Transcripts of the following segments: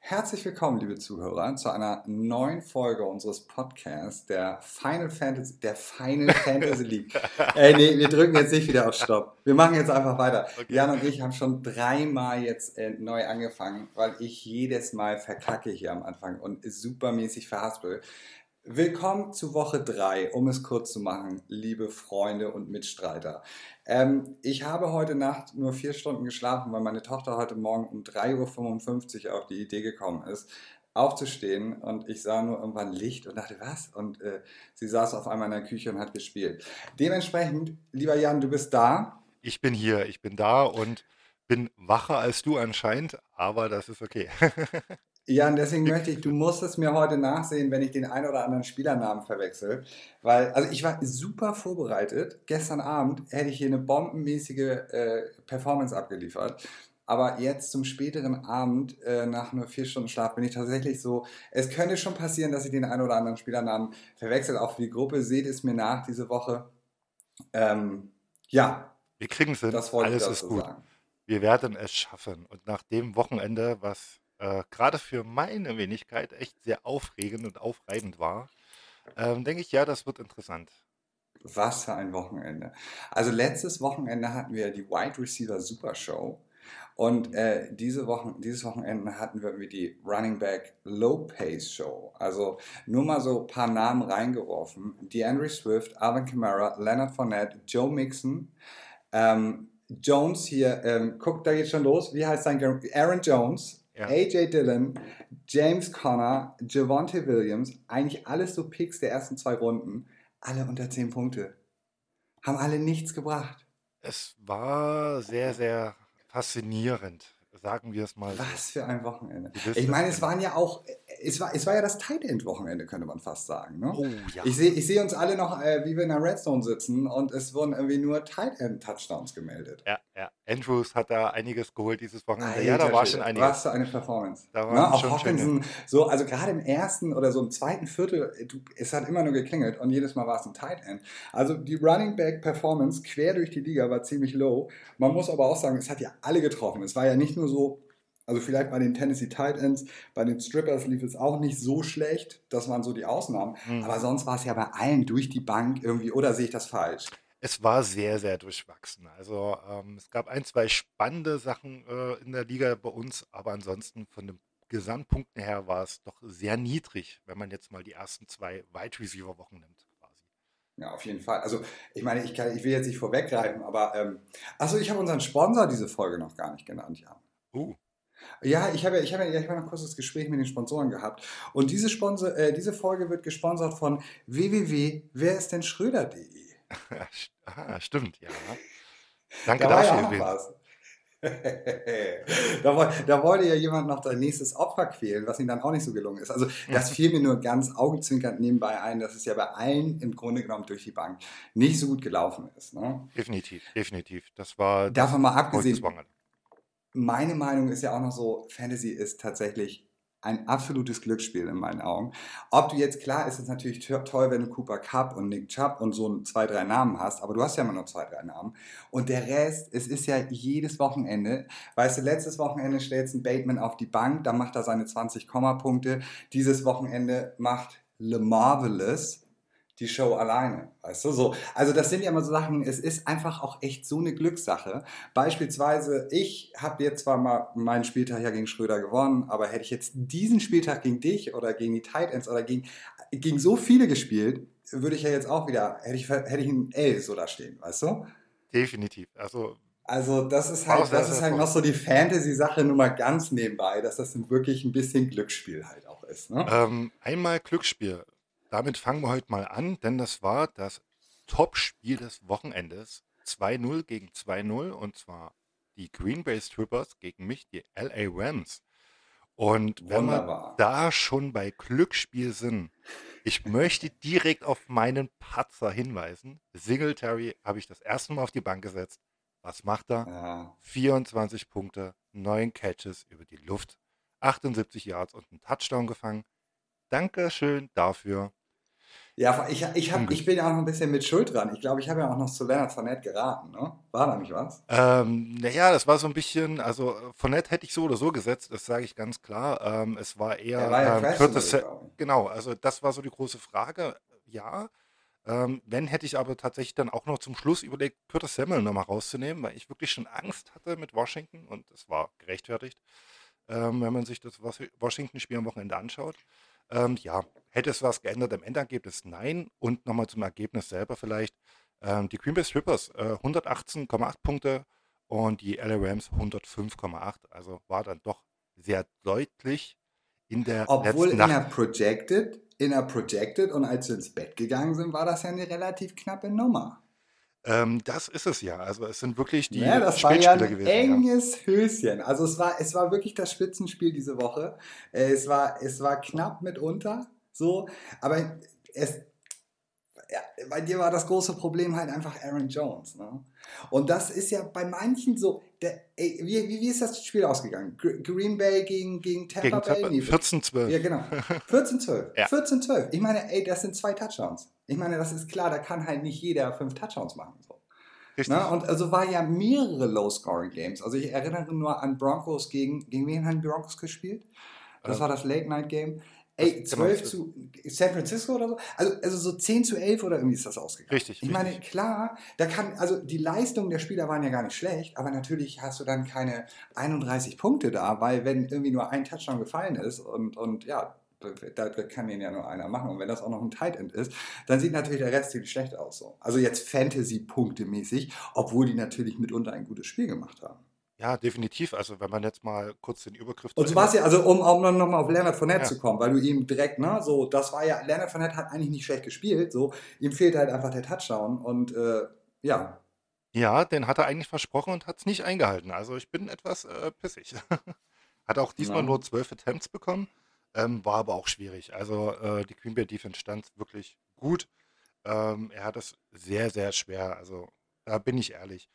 Herzlich willkommen, liebe Zuhörer, zu einer neuen Folge unseres Podcasts, der Final Fantasy, der Final Fantasy League. Ey, nee, wir drücken jetzt nicht wieder auf Stopp. Wir machen jetzt einfach weiter. Okay. Jan und ich haben schon dreimal jetzt äh, neu angefangen, weil ich jedes Mal verkacke hier am Anfang und supermäßig verhaspel. Willkommen zu Woche 3, um es kurz zu machen, liebe Freunde und Mitstreiter. Ähm, ich habe heute Nacht nur vier Stunden geschlafen, weil meine Tochter heute Morgen um 3.55 Uhr auf die Idee gekommen ist, aufzustehen und ich sah nur irgendwann Licht und dachte, was? Und äh, sie saß auf einmal in der Küche und hat gespielt. Dementsprechend, lieber Jan, du bist da. Ich bin hier, ich bin da und bin wacher als du anscheinend, aber das ist okay. Jan, deswegen möchte ich, du musst es mir heute nachsehen, wenn ich den einen oder anderen Spielernamen verwechsel. Weil, also ich war super vorbereitet. Gestern Abend hätte ich hier eine bombenmäßige äh, Performance abgeliefert. Aber jetzt zum späteren Abend, äh, nach nur vier Stunden Schlaf, bin ich tatsächlich so, es könnte schon passieren, dass ich den einen oder anderen Spielernamen verwechsel. Auch für die Gruppe, seht es mir nach diese Woche. Ähm, ja, Wir kriegen es hin, das wollte ich alles ist dazu gut. sagen. Wir werden es schaffen. Und nach dem Wochenende, was äh, gerade für meine Wenigkeit echt sehr aufregend und aufreibend war, ähm, denke ich, ja, das wird interessant. Was für ein Wochenende. Also letztes Wochenende hatten wir die Wide Receiver Super Show und äh, diese Wochen, dieses Wochenende hatten wir die Running Back Low Pace Show. Also nur mal so ein paar Namen reingeworfen. DeAndre Swift, Alvin Kamara, Leonard Fournette, Joe Mixon, ähm, Jones hier, ähm, guck, da geht schon los. Wie heißt sein? Aaron Jones, Ja. AJ Dillon, James Conner, Javonte Williams. Eigentlich alles so Picks der ersten zwei Runden. Alle unter 10 Punkte. Haben alle nichts gebracht. Es war sehr, sehr faszinierend, sagen wir es mal. Was für ein Wochenende. Ich meine, es waren ja auch, es war, es war ja das Tight End Wochenende, könnte man fast sagen. Ne? Oh ja. Ich sehe ich seh uns alle noch, äh, wie wir in der Red Zone sitzen und es wurden irgendwie nur Tight End Touchdowns gemeldet. Ja, ja. Andrews hat da einiges geholt dieses Wochenende. Ja, da war schon einiges. Was für eine Performance. Da waren Ne, auch Hawkinson, so, also gerade im ersten oder so im zweiten Viertel, äh, du, es hat immer nur geklingelt und jedes Mal war es ein Tight End. Also die Running Back Performance quer durch die Liga war ziemlich low. Man muss aber auch sagen, es hat ja alle getroffen. Es war ja nicht nur so, also vielleicht bei den Tennessee Tight Ends, bei den Strippers lief es auch nicht so schlecht. Das waren so die Ausnahmen. Mhm. Aber sonst war es ja bei allen durch die Bank irgendwie, oder sehe ich das falsch? Es war sehr, sehr durchwachsen. Also ähm, es gab ein, zwei spannende Sachen äh, in der Liga bei uns, aber ansonsten von den Gesamtpunkten her war es doch sehr niedrig, wenn man jetzt mal die ersten zwei Wide Receiver Wochen nimmt. Quasi. Ja, auf jeden Fall. Also, ich meine, ich, kann, ich will jetzt nicht vorweggreifen, aber, ähm, achso, ich habe unseren Sponsor diese Folge noch gar nicht genannt, Jan. Uh, Ja, ich habe, ja- ich habe, ja- ich habe noch kurz das Gespräch mit den Sponsoren gehabt. Und diese, Sponsor, äh, diese Folge wird gesponsert von www.weristdennschröder.de. st- ah, stimmt, ja. Danke Da ja dafür. was. da, da wollte ja jemand noch sein nächstes Opfer quälen, was ihm dann auch nicht so gelungen ist. Also das fiel mir nur ganz augenzwinkernd nebenbei ein, dass es ja bei allen im Grunde genommen durch die Bank nicht so gut gelaufen ist. Ne? Definitiv, definitiv. Das war Davon mal abgesehen. Meine Meinung ist ja auch noch so, Fantasy ist tatsächlich ein absolutes Glücksspiel in meinen Augen. Ob du jetzt, klar ist es natürlich to- toll, wenn du Cooper Cup und Nick Chubb und so zwei, drei Namen hast, aber du hast ja immer nur zwei, drei Namen. Und der Rest, es ist ja jedes Wochenende. Weißt du, letztes Wochenende stellst du Bateman auf die Bank, dann macht er seine 20 Kommapunkte. Dieses Wochenende macht Le Marvelous die Show alleine, weißt du, so. Also das sind ja immer so Sachen, es ist einfach auch echt so eine Glückssache. Beispielsweise, ich habe jetzt zwar mal meinen Spieltag ja gegen Schröder gewonnen, aber hätte ich jetzt diesen Spieltag gegen dich oder gegen die Titans oder gegen, gegen so viele gespielt, würde ich ja jetzt auch wieder, hätte ich, hätte ich ein L so da stehen, weißt du? Definitiv. Also Also das ist halt, das ist halt noch so die Fantasy-Sache nur mal ganz nebenbei, dass das wirklich ein bisschen Glücksspiel halt auch ist, ne? ähm, einmal Glücksspiel. Damit fangen wir heute mal an, denn das war das Top-Spiel des Wochenendes. 2-0 gegen 2-0 und zwar die Green Bay Strippers gegen mich, die LA Rams. Und wenn wir Wunderbar. da schon bei Glücksspiel sind, ich möchte direkt auf meinen Patzer hinweisen. Singletary habe ich das erste Mal auf die Bank gesetzt. Was macht er? Ja. 24 Punkte, 9 Catches über die Luft, 78 Yards und einen Touchdown gefangen. Dankeschön dafür. Ja, ich, ich, hab, ich bin ja auch noch ein bisschen mit Schuld dran. Ich glaube, ich habe ja auch noch zu Leonard Fournette geraten. Ne? War da nicht was? Ähm, naja, das war so ein bisschen, also Fournette hätte ich so oder so gesetzt, das sage ich ganz klar. Ähm, es war eher war ja ähm, Curtis Genau, also das war so die große Frage. Ja, ähm, wenn hätte ich aber tatsächlich dann auch noch zum Schluss überlegt, Curtis Samuel nochmal rauszunehmen, weil ich wirklich schon Angst hatte mit Washington und das war gerechtfertigt, ähm, wenn man sich das Washington-Spiel am Wochenende anschaut. Ähm, ja, hätte es was geändert im Endergebnis? Nein. Und nochmal zum Ergebnis selber vielleicht. Ähm, die Green Bay Strippers äh, 118,8 Punkte und die LA Rams 105,8. Also war dann doch sehr deutlich in der Obwohl in der Projected, in der Projected und als wir ins Bett gegangen sind, war das ja eine relativ knappe Nummer. Ähm, das ist es ja. Also es sind wirklich die Ja, das war ja ein gewesen. Ja. enges Höschen. Also es war, es war wirklich das Spitzenspiel diese Woche. Äh, Es war, es war knapp mitunter, so, aber es, ja, bei dir war das große Problem halt einfach Aaron Jones. Ne? Und das ist ja bei manchen so, der, ey, wie, wie, wie ist das Spiel ausgegangen? Gr- Green Bay gegen, gegen Tampa Gegen Bay? Nee, 14-12. ja, genau. 14-12. Ja. 14-12. Ich meine, ey, das sind zwei Touchdowns. Ich meine, das ist klar, da kann halt nicht jeder fünf Touchdowns machen. So. Richtig. Ne? Und also war ja mehrere Low-Scoring-Games. Also ich erinnere nur an Broncos gegen, gegen wen haben die Broncos gespielt? Das Ähm, war das Late-Night-Game. Ey, das- 12 genau. zu San Francisco oder so? Also, also so 10 zu 11 oder irgendwie ist das ausgegangen. Richtig, Ich meine, richtig. klar, da kann, also die Leistungen der Spieler waren ja gar nicht schlecht, aber natürlich hast du dann keine 31 Punkte da, weil wenn irgendwie nur ein Touchdown gefallen ist und, und ja, da kann den ja nur einer machen. Und wenn das auch noch ein Tight End ist, dann sieht natürlich der Rest ziemlich schlecht aus. So. Also jetzt Fantasy-Punkte mäßig, obwohl die natürlich mitunter ein gutes Spiel gemacht haben. Ja, definitiv. Also wenn man jetzt mal kurz den Übergriff Und so war es ja, also um, um nochmal auf Leonard Fournette Ja. zu kommen, weil du ihm direkt, ne, so, das war ja, Leonard Fournette hat eigentlich nicht schlecht gespielt, so, ihm fehlt halt einfach der Touchdown und äh, ja, Ja, den hat er eigentlich versprochen und hat es nicht eingehalten. Also ich bin etwas äh, pissig. hat auch diesmal Ja. nur zwölf Attempts bekommen, ähm, war aber auch schwierig. Also äh, die Green Bay Defense stand wirklich gut. Ähm, er hat es sehr, sehr schwer. Also da bin ich ehrlich.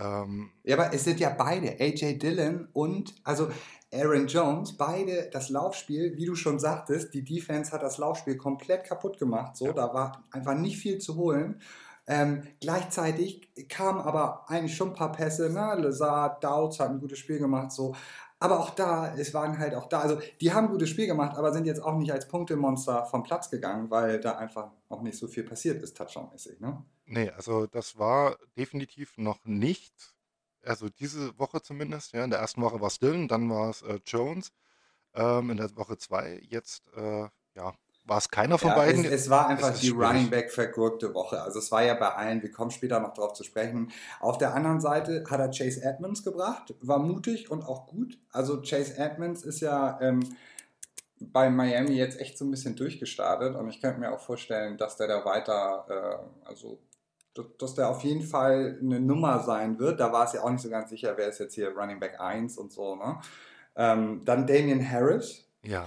Ähm, Ja, aber es sind ja beide, AJ Dillon und also Aaron Jones, beide das Laufspiel, wie du schon sagtest, die Defense hat das Laufspiel komplett kaputt gemacht. So, Ja. da war einfach nicht viel zu holen. Ähm, gleichzeitig kamen aber eigentlich schon ein paar Pässe, ne? Lazard, Dowds hat ein gutes Spiel gemacht, so. Aber auch da, es waren halt auch da, also die haben ein gutes Spiel gemacht, aber sind jetzt auch nicht als Punktemonster vom Platz gegangen, weil da einfach auch nicht so viel passiert ist, Touchdown-mäßig, ne? nee, also das war definitiv noch nicht. Also diese Woche zumindest. Ja, in der ersten Woche war es Dillon, dann war es äh, Jones. Ähm, in der Woche zwei, jetzt äh, ja, war es keiner von Ja, beiden. Es, es war einfach die schwierig. Running Back vergurkte Woche. Also es war ja bei allen, wir kommen später noch darauf zu sprechen. Auf der anderen Seite hat er Chase Edmonds gebracht, war mutig und auch gut. Also Chase Edmonds ist ja ähm, bei Miami jetzt echt so ein bisschen durchgestartet und ich könnte mir auch vorstellen, dass der da weiter, äh, also dass- dass der auf jeden Fall eine Nummer sein wird. Da war es ja auch nicht so ganz sicher, wer ist jetzt hier Running Back 1 und so. Ne? Ähm, dann Damian Harris, Ja,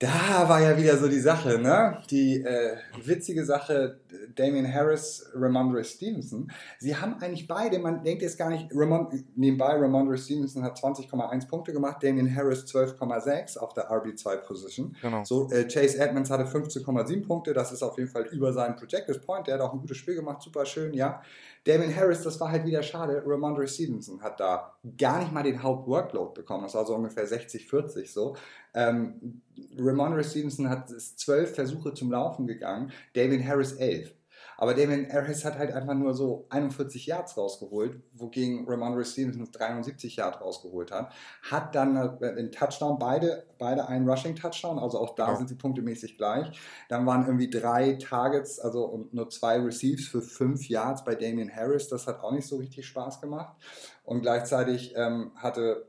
da war ja wieder so die Sache, ne? Die äh, witzige Sache, Damian Harris, Ramondre Stevenson. Sie haben eigentlich beide, man denkt jetzt gar nicht, Ramon, nebenbei, Ramondre Stevenson hat 20,1 Punkte gemacht, Damian Harris 12,6 auf der RB2-Position. genau. So, äh, Chase Edmonds hatte 15,7 Punkte, das ist auf jeden Fall über seinen Projected Point. Der hat auch ein gutes Spiel gemacht, super schön, ja. Damien Harris, das war halt wieder schade. Ramondre Stevenson hat da gar nicht mal den Hauptworkload bekommen. Das war so ungefähr 60-40 so. Ähm, Ramondre Stevenson hat zwölf Versuche zum Laufen gegangen, Damien Harris elf. Aber Damien Harris hat halt einfach nur so 41 Yards rausgeholt, wogegen Ramondre Stevenson 73 Yards rausgeholt hat. Hat dann den Touchdown, beide, beide einen Rushing-Touchdown, also auch da Genau. sind sie punktemäßig gleich. Dann waren irgendwie drei Targets, also und nur zwei Receives für fünf Yards bei Damien Harris. Das hat auch nicht so richtig Spaß gemacht. Und gleichzeitig ähm, hatte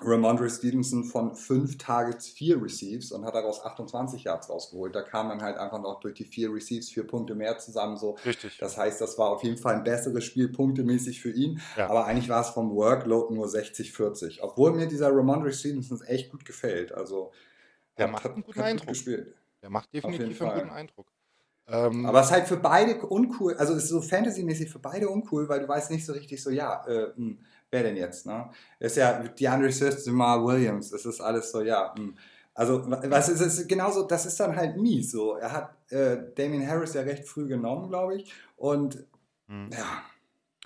Ramondre Stevenson von fünf Targets vier Receives und hat daraus 28 Yards rausgeholt. Da kam dann halt einfach noch durch die vier Receives vier Punkte mehr zusammen. So. Richtig. Das heißt, das war auf jeden Fall ein besseres Spiel punktemäßig für ihn. Ja. Aber eigentlich war es vom Workload nur 60-40. Obwohl mir dieser Ramondre Stevenson echt gut gefällt. Also Der hat- macht einen guten Eindruck. gespielt. Der macht definitiv einen guten Eindruck. Ähm, Aber es ist halt für beide uncool, also es ist so fantasymäßig für beide uncool, weil du weißt nicht so richtig so, ja, äh, hm, wer denn jetzt, ne? Das ist ja DeAndre Swift, Jamal Williams, es ist alles so, ja, hm, Also, was ist es genauso, das ist dann halt mies so. Er hat äh, Damien Harris ja recht früh genommen, glaube ich. Und hm. ja,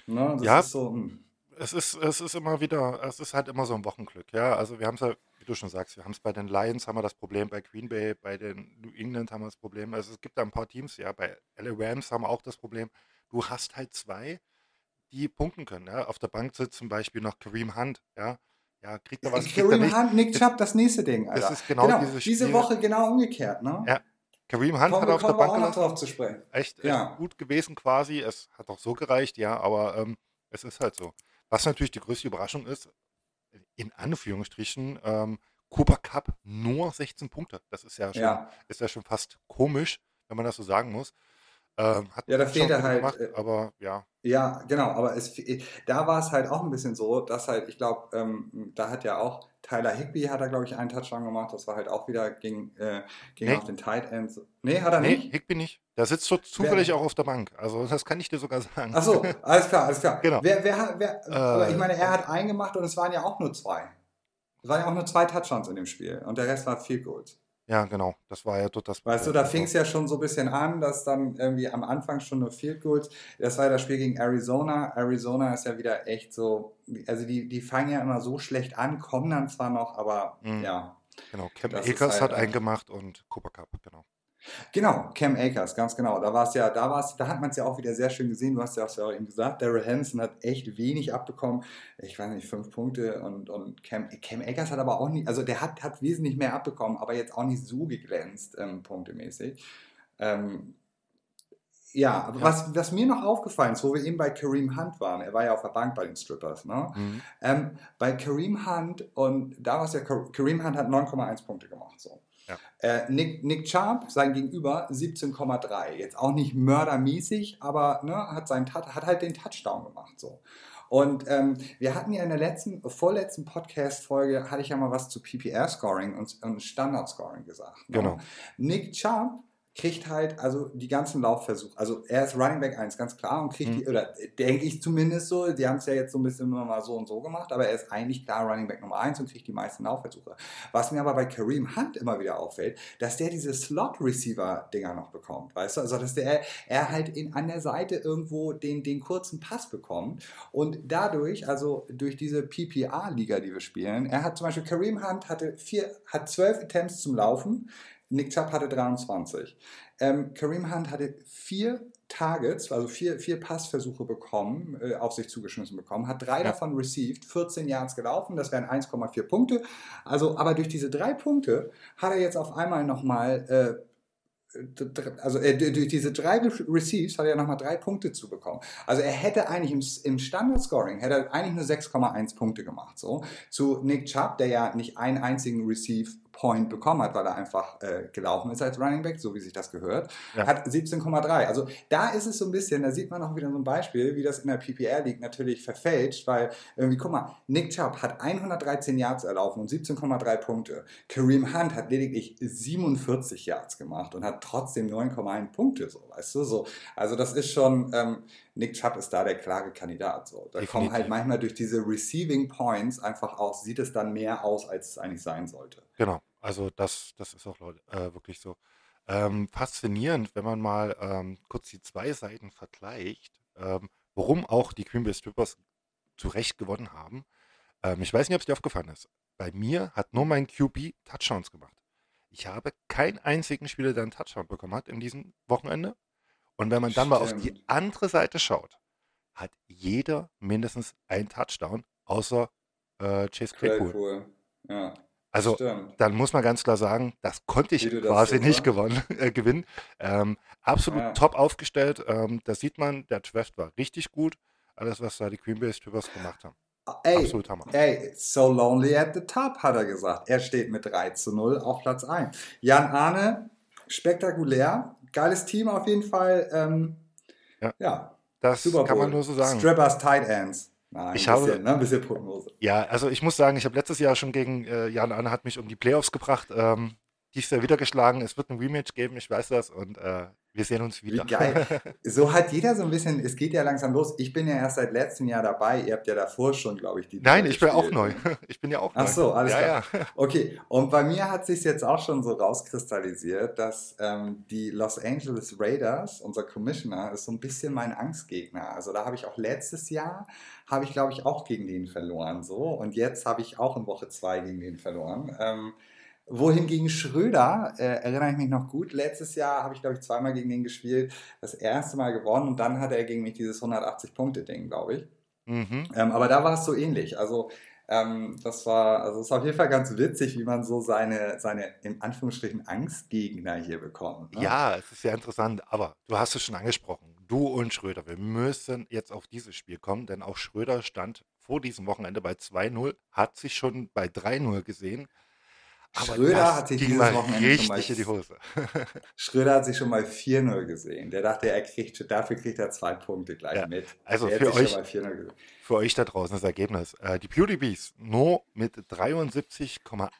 ne, das ja, ist so. Hm. Es ist, es ist immer wieder, es ist halt immer so ein Wochenglück, ja. Also wir haben es ja, wie du schon sagst, wir haben es bei den Lions, haben wir das Problem, bei Green Bay, bei den New England haben wir das Problem. Also es gibt da ein paar Teams, ja, bei LA Rams haben wir auch das Problem, du hast halt zwei, die punkten können. Ja. Auf der Bank sitzt zum Beispiel noch Kareem Hunt, ja. Ja, kriegt er was? Kareem Hunt, Nick Chubb, das nächste Ding. Alter. Das ist genau, genau diese, diese Woche genau umgekehrt, ne? Ja. Kareem Hunt kommen, hat auf der Bank auch drauf zu sprechen. Echt, ja. gut gewesen quasi. Es hat auch so gereicht, ja, aber ähm, es ist halt so. Was natürlich die größte Überraschung ist, in Anführungsstrichen, ähm, Cooper Cup nur 16 Punkte. Das ist ja schon, ja. ist ja schon fast komisch, wenn man das so sagen muss. Ähm, ja, da fehlt er halt. Gemacht, äh, aber ja. Ja, genau, aber es, da war es halt auch ein bisschen so, dass halt, ich glaube, ähm, da hat ja auch Tyler Higby hat er, glaube ich, einen Touchdown gemacht. Das war halt auch wieder gegen, äh, gegen nee. auf den Tight Ends. Nee, hat er nee, nicht? Higby nicht. Der sitzt so zufällig wer? auch auf der Bank. Also das kann ich dir sogar sagen. Ach so, alles klar, alles klar. Genau. Wer, wer, wer, äh, aber ich meine, er hat einen gemacht und es waren ja auch nur zwei. Es waren ja auch nur zwei Touchdowns in dem Spiel und der Rest war vier Goals. Ja, genau. Das war ja dort das. Weißt du, da fing es ja schon so ein bisschen an, dass dann irgendwie am Anfang schon nur Field Goals. Das war ja das Spiel gegen Arizona. Arizona ist ja wieder echt so, also die, die fangen ja immer so schlecht an, kommen dann zwar noch, aber mhm. ja. Genau, Cam Akers halt, hat einen gemacht und Cooper Cup, genau. Genau, Cam Akers, ganz genau. Da war es ja, da war es, da hat man es ja auch wieder sehr schön gesehen. Du hast ja auch eben gesagt, Daryl Hansen hat echt wenig abbekommen. Ich weiß nicht, fünf Punkte und, und Cam, Cam Akers hat aber auch nicht, also der hat, hat wesentlich mehr abbekommen, aber jetzt auch nicht so geglänzt, ähm, punktemäßig. Ähm, ja, aber ja. Was, was mir noch aufgefallen ist, wo wir eben bei Kareem Hunt waren, er war ja auf der Bank bei den Strippers, ne? Mhm. Ähm, bei Kareem Hunt und da war es ja, Kareem Hunt hat 9,1 Punkte gemacht, so. Ja. Äh, Nick, Nick Chubb, sein Gegenüber, 17,3. Jetzt auch nicht mördermäßig, aber ne, hat, seinen, hat halt den Touchdown gemacht. So. Und ähm, wir hatten ja in der letzten, vorletzten Podcast-Folge, hatte ich ja mal was zu PPR-Scoring und, und Standard-Scoring gesagt. Ne? Genau. Nick Chubb kriegt halt also die ganzen Laufversuche. Also er ist Running Back 1, ganz klar, und kriegt mhm. die, oder denke ich zumindest so, die haben es ja jetzt so ein bisschen immer mal so und so gemacht, aber er ist eigentlich klar Running Back Nummer 1 und kriegt die meisten Laufversuche. Was mir aber bei Kareem Hunt immer wieder auffällt, dass der diese Slot-Receiver-Dinger noch bekommt, weißt du? Also dass der, er halt in, an der Seite irgendwo den, den kurzen Pass bekommt und dadurch, also durch diese PPR-Liga, die wir spielen, er hat zum Beispiel, Kareem Hunt hatte vier, hat zwölf Attempts zum Laufen, Nick Chubb hatte 23. Ähm, Kareem Hunt hatte vier Targets, also vier, vier Passversuche bekommen, äh, auf sich zugeschmissen bekommen, hat drei ja. davon received, 14 Yards gelaufen, das wären 1,4 Punkte. Also, aber durch diese drei Punkte hat er jetzt auf einmal nochmal äh, also er, durch diese drei Receives hat er nochmal drei Punkte zu bekommen. Also er hätte eigentlich im, im Standard-Scoring, hätte er eigentlich nur 6,1 Punkte gemacht. So. Zu Nick Chubb, der ja nicht einen einzigen Receive Point bekommen hat, weil er einfach äh, gelaufen ist als Running Back, so wie sich das gehört, ja. hat 17,3. Also da ist es so ein bisschen, da sieht man auch wieder so ein Beispiel, wie das in der PPR League natürlich verfälscht, weil irgendwie, guck mal, Nick Chubb hat 113 Yards erlaufen und 17,3 Punkte. Kareem Hunt hat lediglich 47 Yards gemacht und hat trotzdem 9,1 Punkte, so, weißt du, so. Also das ist schon, ähm, Nick Chubb ist da der klare Kandidat, so. Da Definitiv. kommen halt manchmal durch diese Receiving Points einfach aus, sieht es dann mehr aus, als es eigentlich sein sollte. Genau. Also das, das ist auch äh, wirklich so. Ähm, faszinierend, wenn man mal ähm, kurz die zwei Seiten vergleicht, ähm, warum auch die Green Bay Strippers zu Recht gewonnen haben. Ähm, ich weiß nicht, ob es dir aufgefallen ist. Bei mir hat nur mein QB Touchdowns gemacht. Ich habe keinen einzigen Spieler, der einen Touchdown bekommen hat in diesem Wochenende. Und wenn man dann mal auf die andere Seite schaut, hat jeder mindestens einen Touchdown, außer äh, Chase Claypool. Claypool. Ja. Also Stimmt. dann muss man ganz klar sagen, das konnte ich quasi nicht gewonnen, äh, gewinnen. Ähm, absolut ja. top aufgestellt. Ähm, da sieht man, der Draft war richtig gut. Alles, was da die Green Bay Strippers gemacht haben. Ah, ey, Absolut Hammer. Ey, so lonely at the top, hat er gesagt. Er steht mit 3 zu 0 auf Platz 1. Jan Arne, spektakulär. Geiles Team auf jeden Fall. Ähm, ja. ja. Das Super kann man nur so sagen. Strippers Tight Ends. Nein, ich ein bisschen, habe, ne? ein bisschen Prognose. Ja, also ich muss sagen, ich habe letztes Jahr schon gegen äh, Jan Anne hat mich um die Playoffs gebracht. Ähm, dies Jahr wieder geschlagen. Es wird ein Rematch geben, ich weiß das. Und äh, Wir sehen uns wieder. Wie geil. So hat jeder so ein bisschen, es geht ja langsam los. Ich bin ja erst seit letztem Jahr dabei. Ihr habt ja davor schon, glaube ich, die. Nein, ich bin auch neu. Ich bin ja auch neu. Ach so, alles ja, klar. Ja. Okay, und bei mir hat sich jetzt auch schon so rauskristallisiert, dass ähm, die Los Angeles Raiders, unser Commissioner, ist so ein bisschen mein Angstgegner. Also da habe ich auch letztes Jahr, habe ich, glaube ich, auch gegen den verloren. So. Und jetzt habe ich auch in Woche zwei gegen den verloren. Ähm, wohingegen Schröder, äh, erinnere ich mich noch gut, letztes Jahr habe ich, glaube ich, zweimal gegen ihn gespielt, das erste Mal gewonnen und dann hatte er gegen mich dieses 180-Punkte-Ding, glaube ich. Mhm. Ähm, aber da war es so ähnlich. Also ähm, das war, also es ist auf jeden Fall ganz witzig, wie man so seine, seine in Anführungsstrichen Angstgegner hier bekommt. Ne? Ja, es ist sehr interessant, aber du hast es schon angesprochen. Du und Schröder, wir müssen jetzt auf dieses Spiel kommen, denn auch Schröder stand vor diesem Wochenende bei 2-0, hat sich schon bei 3-0 gesehen. Aber Schröder hat sich dieses Wochenende richtig mal, in die Hose. Schröder hat sich schon mal 4-0 gesehen. Der dachte, er kriegt, dafür kriegt er zwei Punkte gleich ja, mit. Also für euch, für euch da draußen das Ergebnis. Äh, die Beauty Bees nur mit 73,88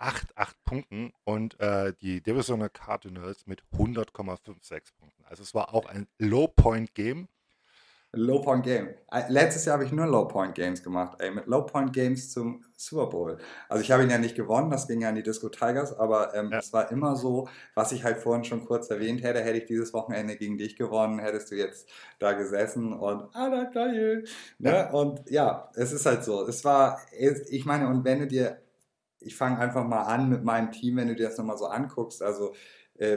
Punkten und äh, die Divisional Cardinals mit 100,56 Punkten. Also es war auch ein Low-Point-Game. Low Point Game. Äh, letztes Jahr habe ich nur Low Point Games gemacht, ey, mit Low Point Games zum Super Bowl. Also ich habe ihn ja nicht gewonnen, das ging ja an die Disco Tigers, aber ähm, ja. es war immer so, was ich halt vorhin schon kurz erwähnt hätte, hätte ich dieses Wochenende gegen dich gewonnen, hättest du jetzt da gesessen und ah, da geil. Ne? Ja. Und ja, es ist halt so. Es war, ich meine, und wenn du dir, ich fange einfach mal an mit meinem Team, wenn du dir das nochmal so anguckst, also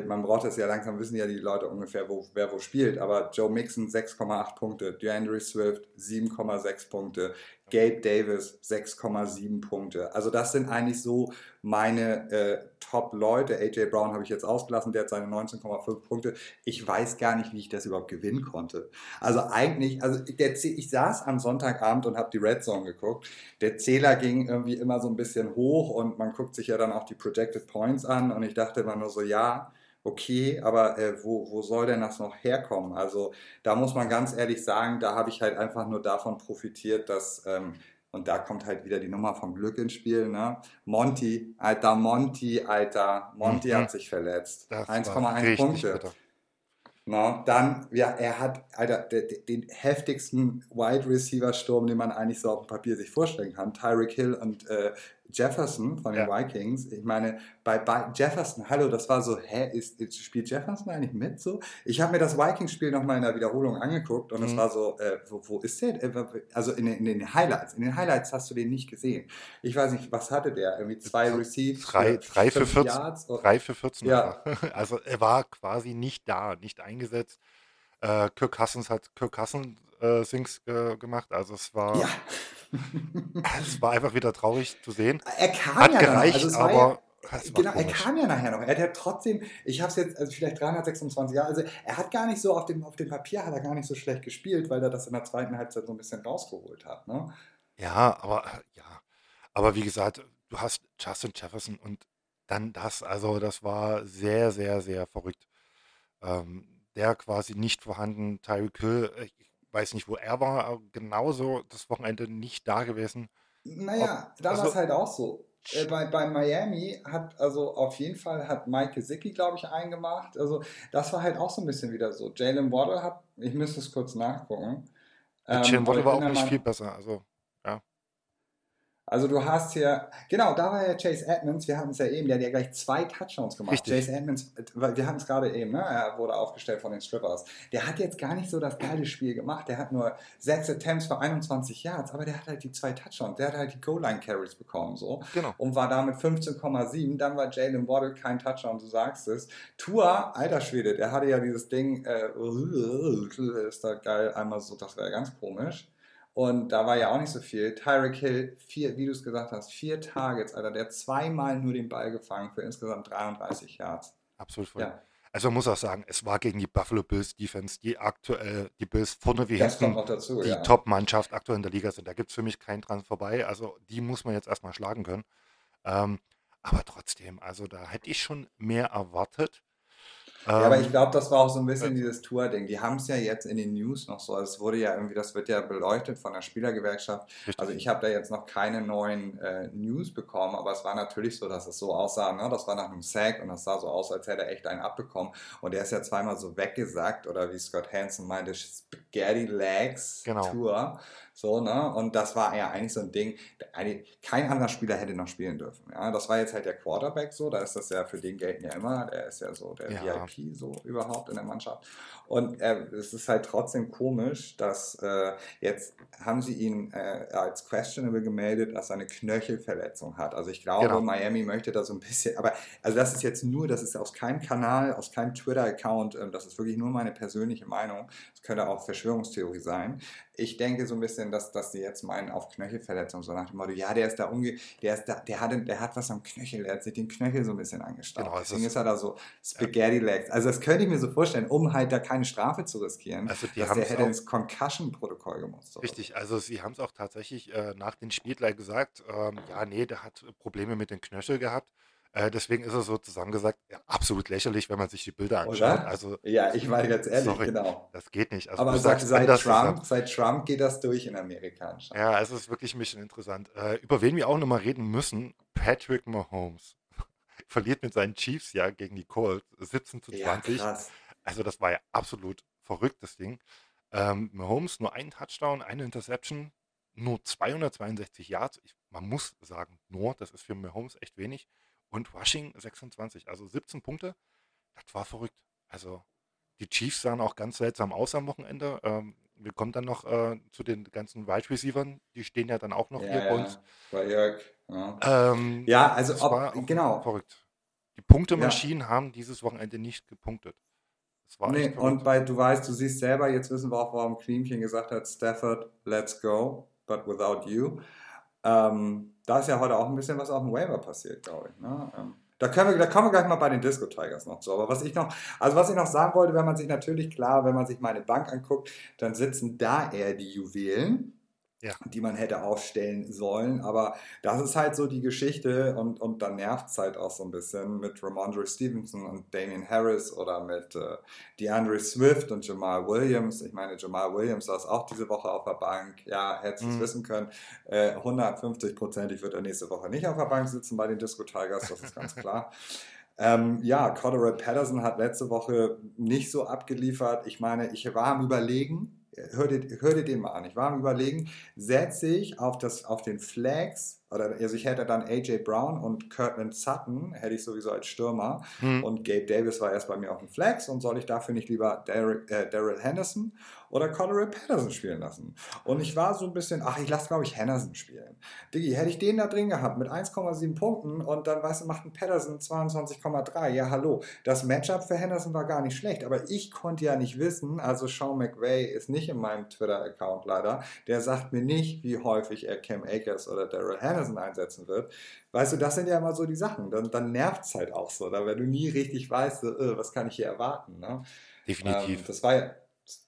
man braucht es ja langsam, wissen ja die Leute ungefähr, wo, wer wo spielt. Aber Joe Mixon 6,8 Punkte, DeAndre Swift 7,6 Punkte, Gabe Davis 6,7 Punkte. Also das sind eigentlich so meine äh, Top-Leute. AJ Brown habe ich jetzt ausgelassen, der hat seine 19,5 Punkte. Ich weiß gar nicht, wie ich das überhaupt gewinnen konnte. Also eigentlich, also der, ich saß am Sonntagabend und habe die Red Zone geguckt. Der Zähler ging irgendwie immer so ein bisschen hoch und man guckt sich ja dann auch die Projected Points an und ich dachte immer nur so, ja, okay, aber äh, wo, wo soll denn das noch herkommen? Also da muss man ganz ehrlich sagen, da habe ich halt einfach nur davon profitiert, dass, ähm, und da kommt halt wieder die Nummer vom Glück ins Spiel, ne? Monty, alter Monty, alter, Monty mhm. hat sich verletzt. 1,1 Punkte. Bitter. Na, dann, ja, er hat, Alter, den, den heftigsten Wide Receiver Sturm, den man eigentlich so auf dem Papier sich vorstellen kann. Tyreek Hill und äh, Jefferson von den ja. Vikings. Ich meine, bei, bei, Jefferson, hallo, das war so, hä, ist, spielt Jefferson eigentlich mit so? Ich habe mir das Vikings-Spiel nochmal in der Wiederholung angeguckt und es mhm. war so, äh, wo, wo, ist der? Äh, also in, in, den Highlights. In den Highlights hast du den nicht gesehen. Ich weiß nicht, was hatte der? Irgendwie zwei Receives? Drei, drei für 14. Yards, drei für 14. Ja. Also er war quasi nicht da, nicht eingesetzt. Äh, Kirk Cousins hat Kirk Cousins äh, Things äh, gemacht. Also es war. Ja. Es war einfach wieder traurig zu sehen. Er kam Hat ja gereicht, also aber. Ja, genau, er kam ja nachher noch. Er hat ja trotzdem, ich habe es jetzt, also vielleicht 326 Jahre, also er hat gar nicht so auf dem, auf dem Papier hat er gar nicht so schlecht gespielt, weil er das in der zweiten Halbzeit so ein bisschen rausgeholt hat. Ne? Ja, aber ja, aber wie gesagt, du hast Justin Jefferson und dann das, also das war sehr, sehr, sehr verrückt. Ähm, der quasi nicht vorhanden, Tyreek Hill, ich weiß nicht, wo er war, genauso das Wochenende nicht da gewesen. Naja, Ob, da also, war es halt auch so. Äh, bei, bei Miami hat, also auf jeden Fall hat Mike Gesicki, glaube ich, eingemacht. Also das war halt auch so ein bisschen wieder so. Jalen Waddle hat, ich müsste es kurz nachgucken. Ähm, Jalen Waddle war auch nicht viel besser, also. Also du hast hier, genau, da war ja Chase Edmonds, wir hatten es ja eben, der hat ja gleich zwei Touchdowns gemacht. Richtig. Chase Edmonds, wir hatten es gerade eben, ne? er wurde aufgestellt von den Strippers. Der hat jetzt gar nicht so das geile Spiel gemacht, der hat nur sechs Attempts für 21 Yards, aber der hat halt die zwei Touchdowns, der hat halt die Goal-Line-Carries bekommen so genau. und war damit 15,7. Dann war Jalen Waddle kein Touchdown, du sagst es. Tua, alter Schwede, der hatte ja dieses Ding, äh, ist da geil, einmal so, das wäre ganz komisch. Und da war ja auch nicht so viel. Tyreek Hill, vier, wie du es gesagt hast, vier Targets, Alter. Der hat zweimal nur den Ball gefangen für insgesamt 33 Yards. Absolut voll. Ja. Also man muss auch sagen, es war gegen die Buffalo Bills Defense, die aktuell, die Bills vorne wie hinten, die ja. Top-Mannschaft aktuell in der Liga sind. Da gibt es für mich keinen dran vorbei. Also die muss man jetzt erstmal schlagen können. Ähm, aber trotzdem, also da hätte ich schon mehr erwartet. Ja, aber ich glaube, das war auch so ein bisschen dieses Tour-Ding. Die haben es ja jetzt in den News noch so. Es wurde ja irgendwie, das wird ja beleuchtet von der Spielergewerkschaft. Richtig. Also ich habe da jetzt noch keine neuen äh, News bekommen, aber es war natürlich so, dass es so aussah. Ne? Das war nach einem Sack und das sah so aus, als hätte er echt einen abbekommen. Und er ist ja zweimal so weggesackt oder wie Scott Hansen meinte, Spaghetti Legs Genau. Tour. So, ne? Und das war ja eigentlich so ein Ding, kein anderer Spieler hätte noch spielen dürfen. Ja? Das war jetzt halt der Quarterback so, da ist das ja für den gelten ja immer, der ist ja so der Ja. VIP so überhaupt in der Mannschaft. Und äh, es ist halt trotzdem komisch, dass äh, jetzt haben sie ihn äh, als questionable gemeldet, dass er eine Knöchelverletzung hat. Also ich glaube, Genau. Miami möchte da so ein bisschen, aber also das ist jetzt nur, das ist aus keinem Kanal, aus keinem Twitter-Account, ähm, das ist wirklich nur meine persönliche Meinung. Das könnte auch Verschwörungstheorie sein. Ich denke so ein bisschen, dass, dass sie jetzt meinen auf Knöchelverletzung, so nach dem Motto, ja, der ist da umge, der ist da, der hat, der hat was am Knöchel, der hat sich den Knöchel so ein bisschen angestaubt. Genau, es Deswegen ist- ist er da so Spaghetti Legs. Also das könnte ich mir so vorstellen, um halt da keine Strafe zu riskieren, Also die dass der hätte ins Concussion-Protokoll gemusst. oder Richtig, also sie haben es auch tatsächlich äh, nach dem Spiel gleich gesagt, ähm, ja, nee, der hat Probleme mit den Knöchel gehabt. Äh, deswegen ist er so zusammengesagt, ja, absolut lächerlich, wenn man sich die Bilder anschaut. Oder? Also Ja, ich meine ganz ehrlich, Sorry. genau. das geht nicht. Also Aber seit, sagst seit, Trump, seit Trump geht das durch in Amerika anscheinend. Ja, es ist wirklich ein bisschen interessant. Äh, über wen wir auch nochmal reden müssen, Patrick Mahomes. Verliert mit seinen Chiefs ja gegen die Colts 17 zu 20. krass. Also das war ja absolut verrückt, das Ding. Ähm, Mahomes nur ein Touchdown, eine Interception, nur 262 Yards. Ich, man muss sagen, nur, das ist für Mahomes echt wenig. Und Rushing 26, also 17 Punkte. Das war verrückt. Also die Chiefs sahen auch ganz seltsam aus am Wochenende. Ähm, wir kommen dann noch äh, zu den ganzen Wide Receivern. Die stehen ja dann auch noch hier Ja, bei ja, uns. bei Jörg. Ja, Ähm, ja also ob, genau. verrückt. Die Punktemaschinen haben dieses Wochenende nicht gepunktet. Nee, und bei, du weißt, du siehst selber, jetzt wissen wir auch, warum Cleanchen gesagt hat, Stafford, let's go, but without you. Ähm, da ist ja heute auch ein bisschen was auf dem Waiver passiert, glaube ich. Ne? Ähm, da, können wir, da kommen wir gleich mal bei den Disco Tigers noch zu. Aber was ich noch, also was ich noch sagen wollte, wenn man sich natürlich klar, wenn man sich meine Bank anguckt, dann sitzen da eher die Juwelen, Ja. die man hätte aufstellen sollen. Aber das ist halt so die Geschichte und, und dann nervt es halt auch so ein bisschen mit Ramondre Stevenson und Damian Harris oder mit äh, DeAndre Swift und Jamal Williams. Ich meine, Jamal Williams saß auch diese Woche auf der Bank. Ja, hättest du es Mhm. wissen können. Äh, 150 Prozentig wird er nächste Woche nicht auf der Bank sitzen bei den Disco Tigers, das ist ganz klar. Ähm, ja, Cordero Patterson hat letzte Woche nicht so abgeliefert. Ich meine, ich war am Überlegen, hör dir, hör dir den mal an, ich war am Überlegen, setze ich auf, das, auf den Flags, oder also ich hätte dann AJ Brown und Kirtland Sutton, hätte ich sowieso als Stürmer. Hm. Und Gabe Davis war erst bei mir auf dem Flex und soll ich dafür nicht lieber Daryl äh, Daryl Henderson oder Cordero Patterson spielen lassen? Und ich war so ein bisschen, ach, ich lasse, glaube ich, Henderson spielen. Diggi, hätte ich den da drin gehabt mit 1,7 Punkten und dann, weißt du, macht ein Patterson 22,3. Ja, hallo. Das Matchup für Henderson war gar nicht schlecht, aber ich konnte ja nicht wissen, also Sean McVay ist nicht in meinem Twitter-Account leider, der sagt mir nicht, wie häufig er Cam Akers oder Daryl Henderson einsetzen wird. Weißt du, das sind ja immer so die Sachen. Dann, dann nervt es halt auch so, da wenn du nie richtig weißt, äh, was kann ich hier erwarten. Ne? Definitiv. Ähm, das war ja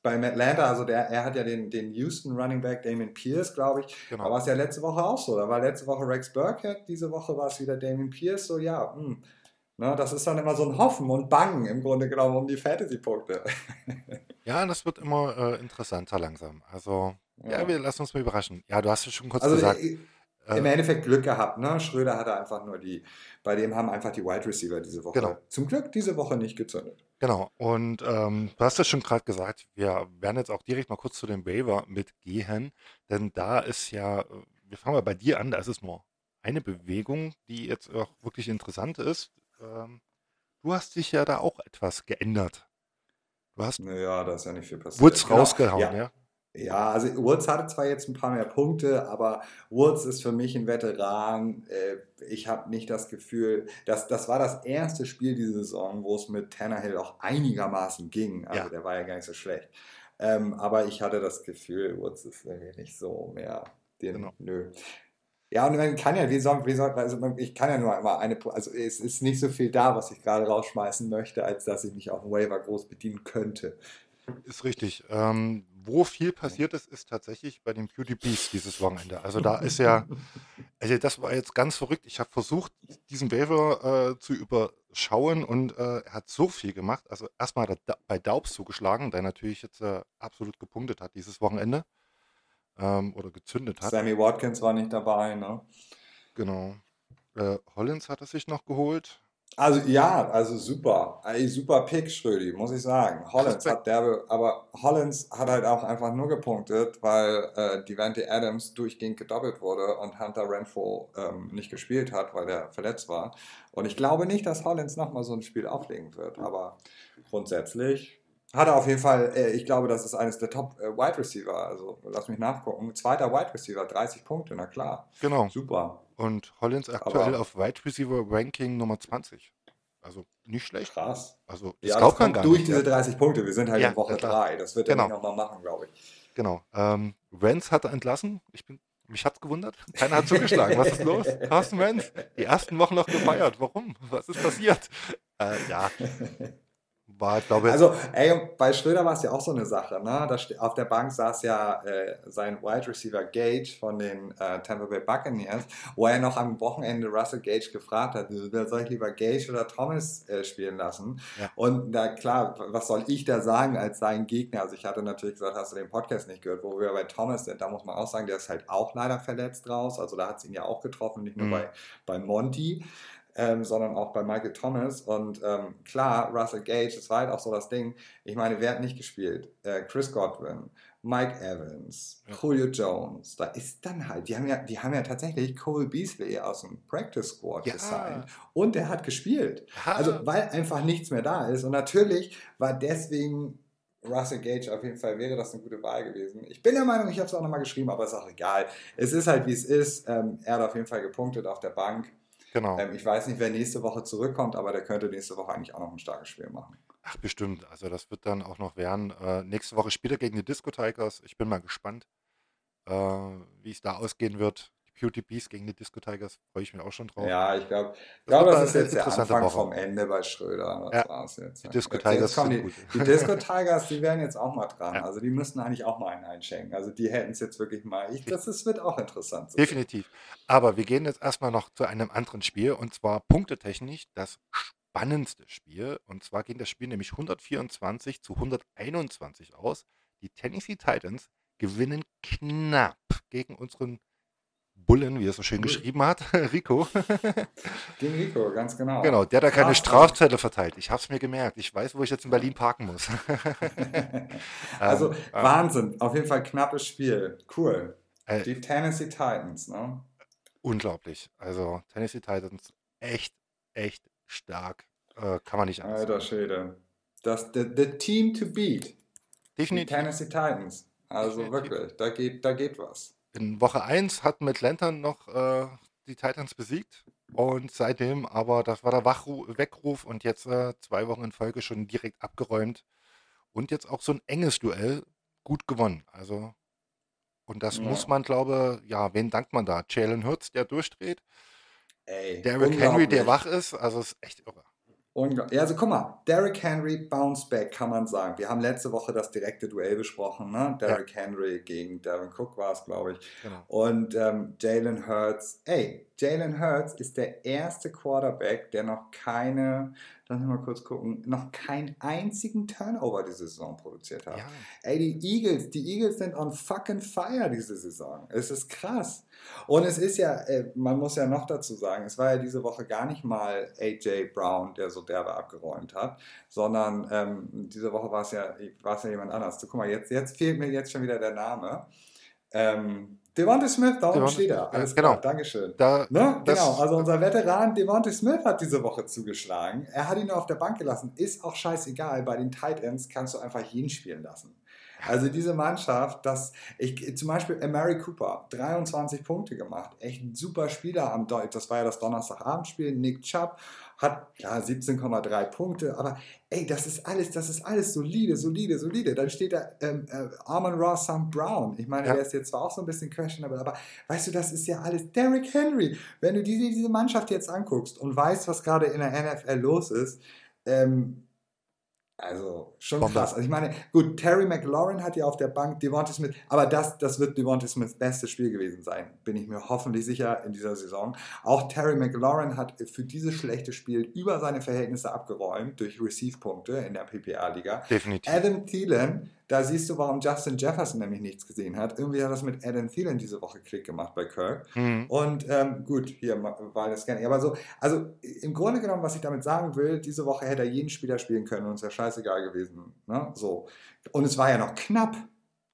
bei Atlanta, also der, er hat ja den, den Houston Running Back Damien Pierce, glaube ich. genau. Da war es ja letzte Woche auch so. Da war letzte Woche Rex Burkhead, diese Woche war es wieder Damien Pierce. So, ja, hm. Ne, das ist dann immer so ein Hoffen und Bangen im Grunde genommen um die Fantasy-Punkte. Ja, das wird immer äh, interessanter langsam. Also, ja. wir lassen uns mal überraschen. Ja, du hast es schon kurz Also gesagt. äh, Äh, im Endeffekt Glück gehabt. Ne? Schröder hatte einfach nur die, bei dem haben einfach die Wide Receiver diese Woche Genau. zum Glück diese Woche nicht gezündet. Genau. Und ähm, du hast es schon gerade gesagt, wir werden jetzt auch direkt mal kurz zu dem Waiver mitgehen, denn da ist ja, äh, wir fangen mal bei dir an, da ist es nur eine Bewegung, die jetzt auch wirklich interessant ist. Ähm, du hast dich ja da auch etwas geändert. Du hast Naja, da ist ja nicht viel passiert. Woods Genau. rausgehauen, Ja. ja? Ja, also Woods hatte zwar jetzt ein paar mehr Punkte, aber Woods ist für mich ein Veteran. Äh, Ich habe nicht das Gefühl, dass das war das erste Spiel diese Saison, wo es mit Tannehill auch einigermaßen ging. Also Ja. der war ja gar nicht so schlecht. Ähm, aber ich hatte das Gefühl, Woods ist irgendwie nicht so mehr den, Genau. nö. Ja, und man kann ja, wie soll, wie soll, also man- ich kann ja nur immer eine, also es ist nicht so viel da, was ich gerade rausschmeißen möchte, als dass ich mich auf dem Waiver groß bedienen könnte. Ist richtig. Ähm, wo viel passiert ist, ist tatsächlich bei den Beasts dieses Wochenende. Also da ist ja, also das war jetzt ganz verrückt. Ich habe versucht, diesen Waiver äh, zu überschauen und äh, er hat so viel gemacht. Also erstmal hat er bei Daubs zugeschlagen, der natürlich jetzt äh, absolut gepunktet hat dieses Wochenende ähm, oder gezündet hat. Sammy Watkins war nicht dabei, ne? Genau. Äh, Hollins hat er sich noch geholt. Also ja, also super. Ey, super Pick, Schrödi, muss ich sagen. Hollins hat derbe, aber Hollins hat halt auch einfach nur gepunktet, weil äh, Devante Adams durchgehend gedoppelt wurde und Hunter Renfro ähm, nicht gespielt hat, weil er verletzt war. Und ich glaube nicht, dass Hollins nochmal so ein Spiel auflegen wird, aber grundsätzlich hat er auf jeden Fall, äh, ich glaube, das ist eines der Top äh, Wide Receiver, also lass mich nachgucken. Zweiter Wide Receiver, 30 Punkte, na klar. Genau. Super. Und Hollins aktuell Aber auf Wide Receiver Ranking Nummer 20. Also nicht schlecht. Krass. Also das ja, glaubt man gar durch nicht. Diese 30 Punkte. Wir sind halt ja, in Woche 3. Das wird genau. er nochmal machen, glaube ich. Genau. Ähm, Renz hat er entlassen. Ich bin, mich es gewundert. Keiner hat zugeschlagen. Was ist los? Carsten Renz, die ersten Wochen noch gefeiert. Warum? Was ist passiert? Äh, ja, war, glaube ich. Also, ey, bei Schröder war es ja auch so eine Sache. Ne? Da auf der Bank saß ja äh, sein Wide Receiver Gage von den äh, Tampa Bay Buccaneers, wo er noch am Wochenende Russell Gage gefragt hat, soll ich lieber Gage oder Thomas äh, spielen lassen? Ja. Und da klar, was soll ich da sagen als sein Gegner? Also ich hatte natürlich gesagt, hast du den Podcast nicht gehört, wo wir bei Thomas sind, da muss man auch sagen, der ist halt auch leider verletzt raus. Also da hat es ihn ja auch getroffen, nicht nur mhm. bei, bei Monty ähm, sondern auch bei Michael Thomas. Und ähm, klar, Russell Gage, das war halt auch so das Ding. Ich meine, wer hat nicht gespielt? Äh, Chris Godwin, Mike Evans, ja. Julio Jones. Da ist dann halt, die haben ja, die haben ja tatsächlich Cole Beasley aus dem Practice Squad ja. gesigned. Und der hat gespielt. Ja. Also, weil einfach nichts mehr da ist. Und natürlich war deswegen Russell Gage auf jeden Fall wäre das eine gute Wahl gewesen. Ich bin der Meinung, ich habe es auch nochmal geschrieben, aber ist auch egal. Es ist halt wie es ist. Ähm, er hat auf jeden Fall gepunktet auf der Bank. Genau. Ähm, ich weiß nicht, wer nächste Woche zurückkommt, aber der könnte nächste Woche eigentlich auch noch ein starkes Spiel machen. Ach, bestimmt. Also das wird dann auch noch werden. Äh, nächste Woche spielt er gegen die Disco Tigers. Ich bin mal gespannt, äh, wie es da ausgehen wird. QTPs gegen die Disco Tigers, freue ich mich auch schon drauf. Ja, ich glaube, ich glaub, das, ist jetzt der Anfang Woche. vom Ende bei Schröder. Das ja, war's jetzt. Die Disco Tigers jetzt die, die, Disco Tigers, die werden jetzt auch mal dran. Ja. Also die müssen eigentlich auch mal einen einschenken. Also die hätten es jetzt wirklich mal. Ich, das ist, wird auch interessant. So Definitiv. Aber wir gehen jetzt erstmal noch zu einem anderen Spiel und zwar punktetechnisch das spannendste Spiel. Und zwar geht das Spiel nämlich 124 zu 121 aus. Die Tennessee Titans gewinnen knapp gegen unseren Bullen, wie er so schön geschrieben hat, Rico. Den Rico, ganz genau. Genau, der da keine Strafzettel verteilt. Ich habe es mir gemerkt. Ich weiß, wo ich jetzt in Berlin parken muss. also ähm, Wahnsinn, auf jeden Fall knappes Spiel. Cool. Äh, Die Tennessee Titans, ne? Unglaublich. Also Tennessee Titans, echt, echt stark. Äh, kann man nicht anders Alter Schwede. Das, the, the team to beat. Definitiv. Die Tennessee Titans. Also Definitiv. wirklich, da geht, da geht was in Woche 1 hat Atlanta noch äh, die Titans besiegt. Und seitdem aber, das war der Wachru Weckruf und jetzt äh, zwei Wochen in Folge schon direkt abgeräumt. Und jetzt auch so ein enges Duell gut gewonnen. Also, und das ja. muss man, glaube ja, wen dankt man da? Jalen Hurts, der durchdreht. Ey, Derrick Henry, der wach ist. Also, ist echt irre. Ja, also guck mal, Derrick Henry bounce back, kann man sagen. Wir haben letzte Woche das direkte Duell besprochen, ne? Derrick ja. Henry gegen Darren Cook war es, glaube ich. Genau. Und ähm, Jalen Hurts, ey, Jalen Hurts ist der erste Quarterback, der noch keine, lass mich mal kurz gucken, noch keinen einzigen Turnover diese Saison produziert hat. Ja. Ey, die Eagles, die Eagles sind on fucking fire diese Saison. Es ist krass. Und es ist ja, äh, man muss ja noch dazu sagen, es war ja diese Woche gar nicht mal AJ Brown, der so derbe abgeräumt hat, sondern ähm, diese Woche war es ja, war es ja jemand anders. So, guck mal, jetzt, jetzt fehlt mir jetzt schon wieder der Name. Ähm, Devontae Smith, da oben steht er. Alles genau. klar, Dankeschön. Da, ne? Genau, also unser Veteran Devontae Smith hat diese Woche zugeschlagen. Er hat ihn nur auf der Bank gelassen. Ist auch scheißegal. Bei den Tight Ends kannst du einfach jeden spielen lassen. Also diese Mannschaft, das, ich, zum Beispiel Mary Cooper, 23 Punkte gemacht. Echt ein super Spieler am Deutsch. Das war ja das Donnerstagabendspiel. Nick Chubb hat ja 17,3 Punkte, aber ey, das ist alles, das ist alles solide, solide, solide. Dann steht da ähm, äh, Armand Ross St. Brown. Ich meine, ja. der ist jetzt zwar auch so ein bisschen questionable, aber weißt du, das ist ja alles Derrick Henry. Wenn du diese, diese Mannschaft jetzt anguckst und weißt, was gerade in der NFL los ist, ähm, Also schon Bombe. krass. Also ich meine, gut, Terry McLaurin hat ja auf der Bank Devontae Smith, aber das, das wird Devontae Smiths bestes Spiel gewesen sein, bin ich mir hoffentlich sicher in dieser Saison. Auch Terry McLaurin hat für dieses schlechte Spiel über seine Verhältnisse abgeräumt durch Receive-Punkte in der PPA-Liga. Definitiv. Adam Thielen, da siehst du, warum Justin Jefferson nämlich nichts gesehen hat. Irgendwie hat das mit Adam Thielen diese Woche Klick gemacht bei Kirk. Hm. Und ähm, gut, hier war das gerne. Aber so, also im Grunde genommen, was ich damit sagen will, diese Woche hätte er jeden Spieler spielen können und es wäre scheißegal gewesen. Ne? So. Und es war ja noch knapp.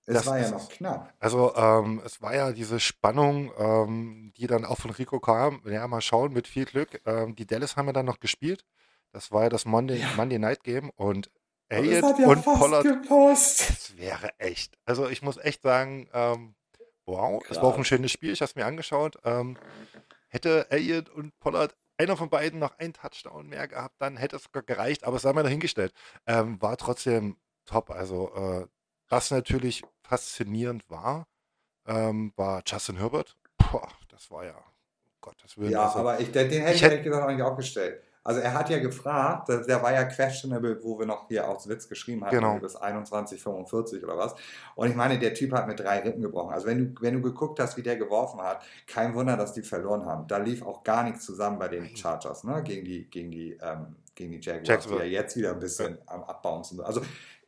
Es Das war ja noch knapp. Also ähm, es war ja diese Spannung, ähm, die dann auch von Rico kam. Ja, mal schauen, mit viel Glück. Ähm, die Dallas haben ja dann noch gespielt. Das war ja das Monday, Ja. Monday Night Game und Es Elliott hat ja und fast Pollard, gepasst. das wäre echt. Also ich muss echt sagen, ähm, wow, es war auch ein schönes Spiel. Ich habe es mir angeschaut. Ähm, hätte Elliott und Pollard einer von beiden noch einen Touchdown mehr gehabt, dann hätte es sogar gereicht, aber es sei mal dahingestellt. Ähm, war trotzdem top. Also äh, was natürlich faszinierend war, ähm, war Justin Herbert. Boah, das war ja, um Gottes Willen. Ja, also, aber ich, den, den hätte ich ich hätte- ehrlich gesagt auch nicht aufgestellt. Also er hat ja gefragt, der, war ja questionable, wo wir noch hier aus Witz geschrieben hatten, Genau. bis 21, 45 oder was. Und ich meine, der Typ hat mit drei Rippen gebrochen. Also wenn du, wenn du geguckt hast, wie der geworfen hat, kein Wunder, dass die verloren haben. Da lief auch gar nichts zusammen bei den. Chargers, ne? Gegen die, gegen die, ähm, gegen die Jaguars, Jacksonville. die ja jetzt wieder ein bisschen am Abbauen sind. Also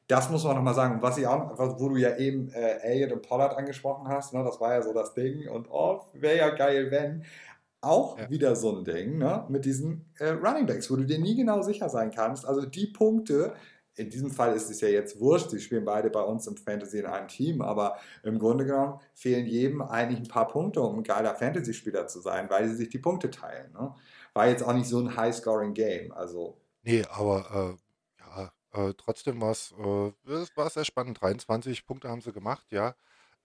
das muss man nochmal sagen. Und was ich auch, wo du ja eben äh, Elliott und Pollard angesprochen hast, ne, das war ja so das Ding. Und oh, wäre ja geil, wenn. Auch Ja. wieder so ein Ding, ne, mit diesen äh, Running Backs, wo du dir nie genau sicher sein kannst. Also die Punkte, in diesem Fall ist es ja jetzt wurscht, die spielen beide bei uns im Fantasy in einem Team, aber im Grunde genommen fehlen jedem eigentlich ein paar Punkte, um ein geiler Fantasy-Spieler zu sein, weil sie sich die Punkte teilen. Ne? War jetzt auch nicht so ein High-Scoring-Game. Also nee, aber äh, ja, äh, trotzdem war es äh, es war sehr spannend. 23 Punkte haben sie gemacht, ja.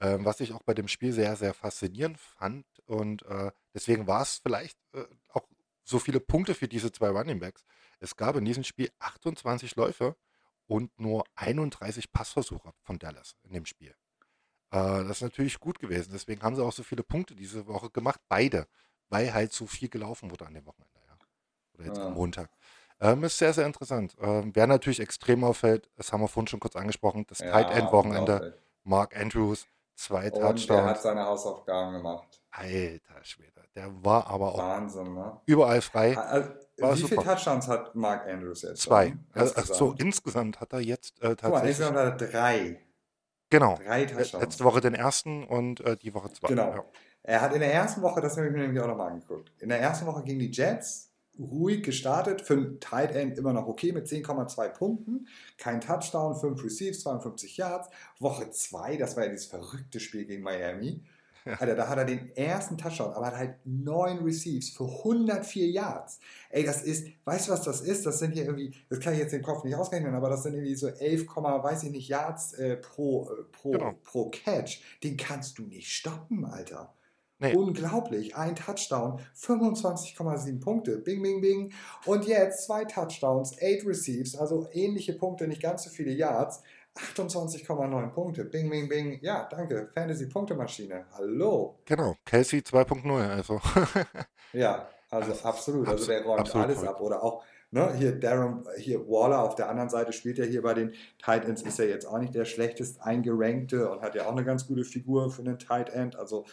Ähm, was ich auch bei dem Spiel sehr, sehr faszinierend fand. Und äh, deswegen war es vielleicht äh, auch so viele Punkte für diese zwei Running Backs. Es gab in diesem Spiel 28 Läufe und nur 31 Passversuche von Dallas in dem Spiel. Äh, das ist natürlich gut gewesen. Deswegen haben sie auch so viele Punkte diese Woche gemacht, beide, weil halt so viel gelaufen wurde an dem Wochenende. Ja. Oder jetzt Ja. am Montag. Ähm, ist sehr, sehr interessant. Ähm, wer natürlich extrem auffällt, das haben wir vorhin schon kurz angesprochen, das Tight End Wochenende. unglaublich. Mark Andrews, zwei Und er hat Touchdowns. seine Hausaufgaben gemacht. Alter Schwede, der war aber auch Wahnsinn, ne? überall frei. Also, War wie viele. Touchdowns hat Mark Andrews jetzt? Zwei. Also, ach so, Insgesamt? hat er jetzt äh, Guck mal, tatsächlich. insgesamt hat er drei. Genau. Drei Le- Touchdowns. Letzte Woche den ersten und äh, die Woche zwei. Genau. Ja. Er hat in der ersten Woche, das habe ich mir nämlich auch nochmal angeguckt, in der ersten Woche gegen die Jets ruhig gestartet, für einen Tight End immer noch okay mit 10,2 Punkten, kein Touchdown, 5 Receives, 52 Yards. Woche 2, das war ja dieses verrückte Spiel gegen Miami. Ja. Alter, da hat er den ersten Touchdown, aber hat halt 9 Receives für 104 Yards. Ey, das ist, weißt du, was das ist? Das sind hier irgendwie, das kann ich jetzt im Kopf nicht ausrechnen, aber das sind irgendwie so 11, weiß ich nicht, Yards äh, pro, äh, pro, Genau. pro Catch. Den kannst du nicht stoppen, Alter. Nee. Unglaublich. Ein Touchdown, 25,7 Punkte. Bing, bing, bing. Und jetzt zwei Touchdowns, 8 Receives, also ähnliche Punkte, nicht ganz so viele Yards. 28,9 Punkte. Bing, bing, bing. Ja, danke. Fantasy-Punktemaschine. Hallo. Genau. Kelsey 2.0. Also. Ja, also absolut. Also der räumt alles ab. Oder auch, ne, hier Darren, hier Waller auf der anderen Seite spielt ja hier bei den Tight Ends, ist ja jetzt auch nicht der schlechtest eingerankte und hat ja auch eine ganz gute Figur für einen Tight End. Also,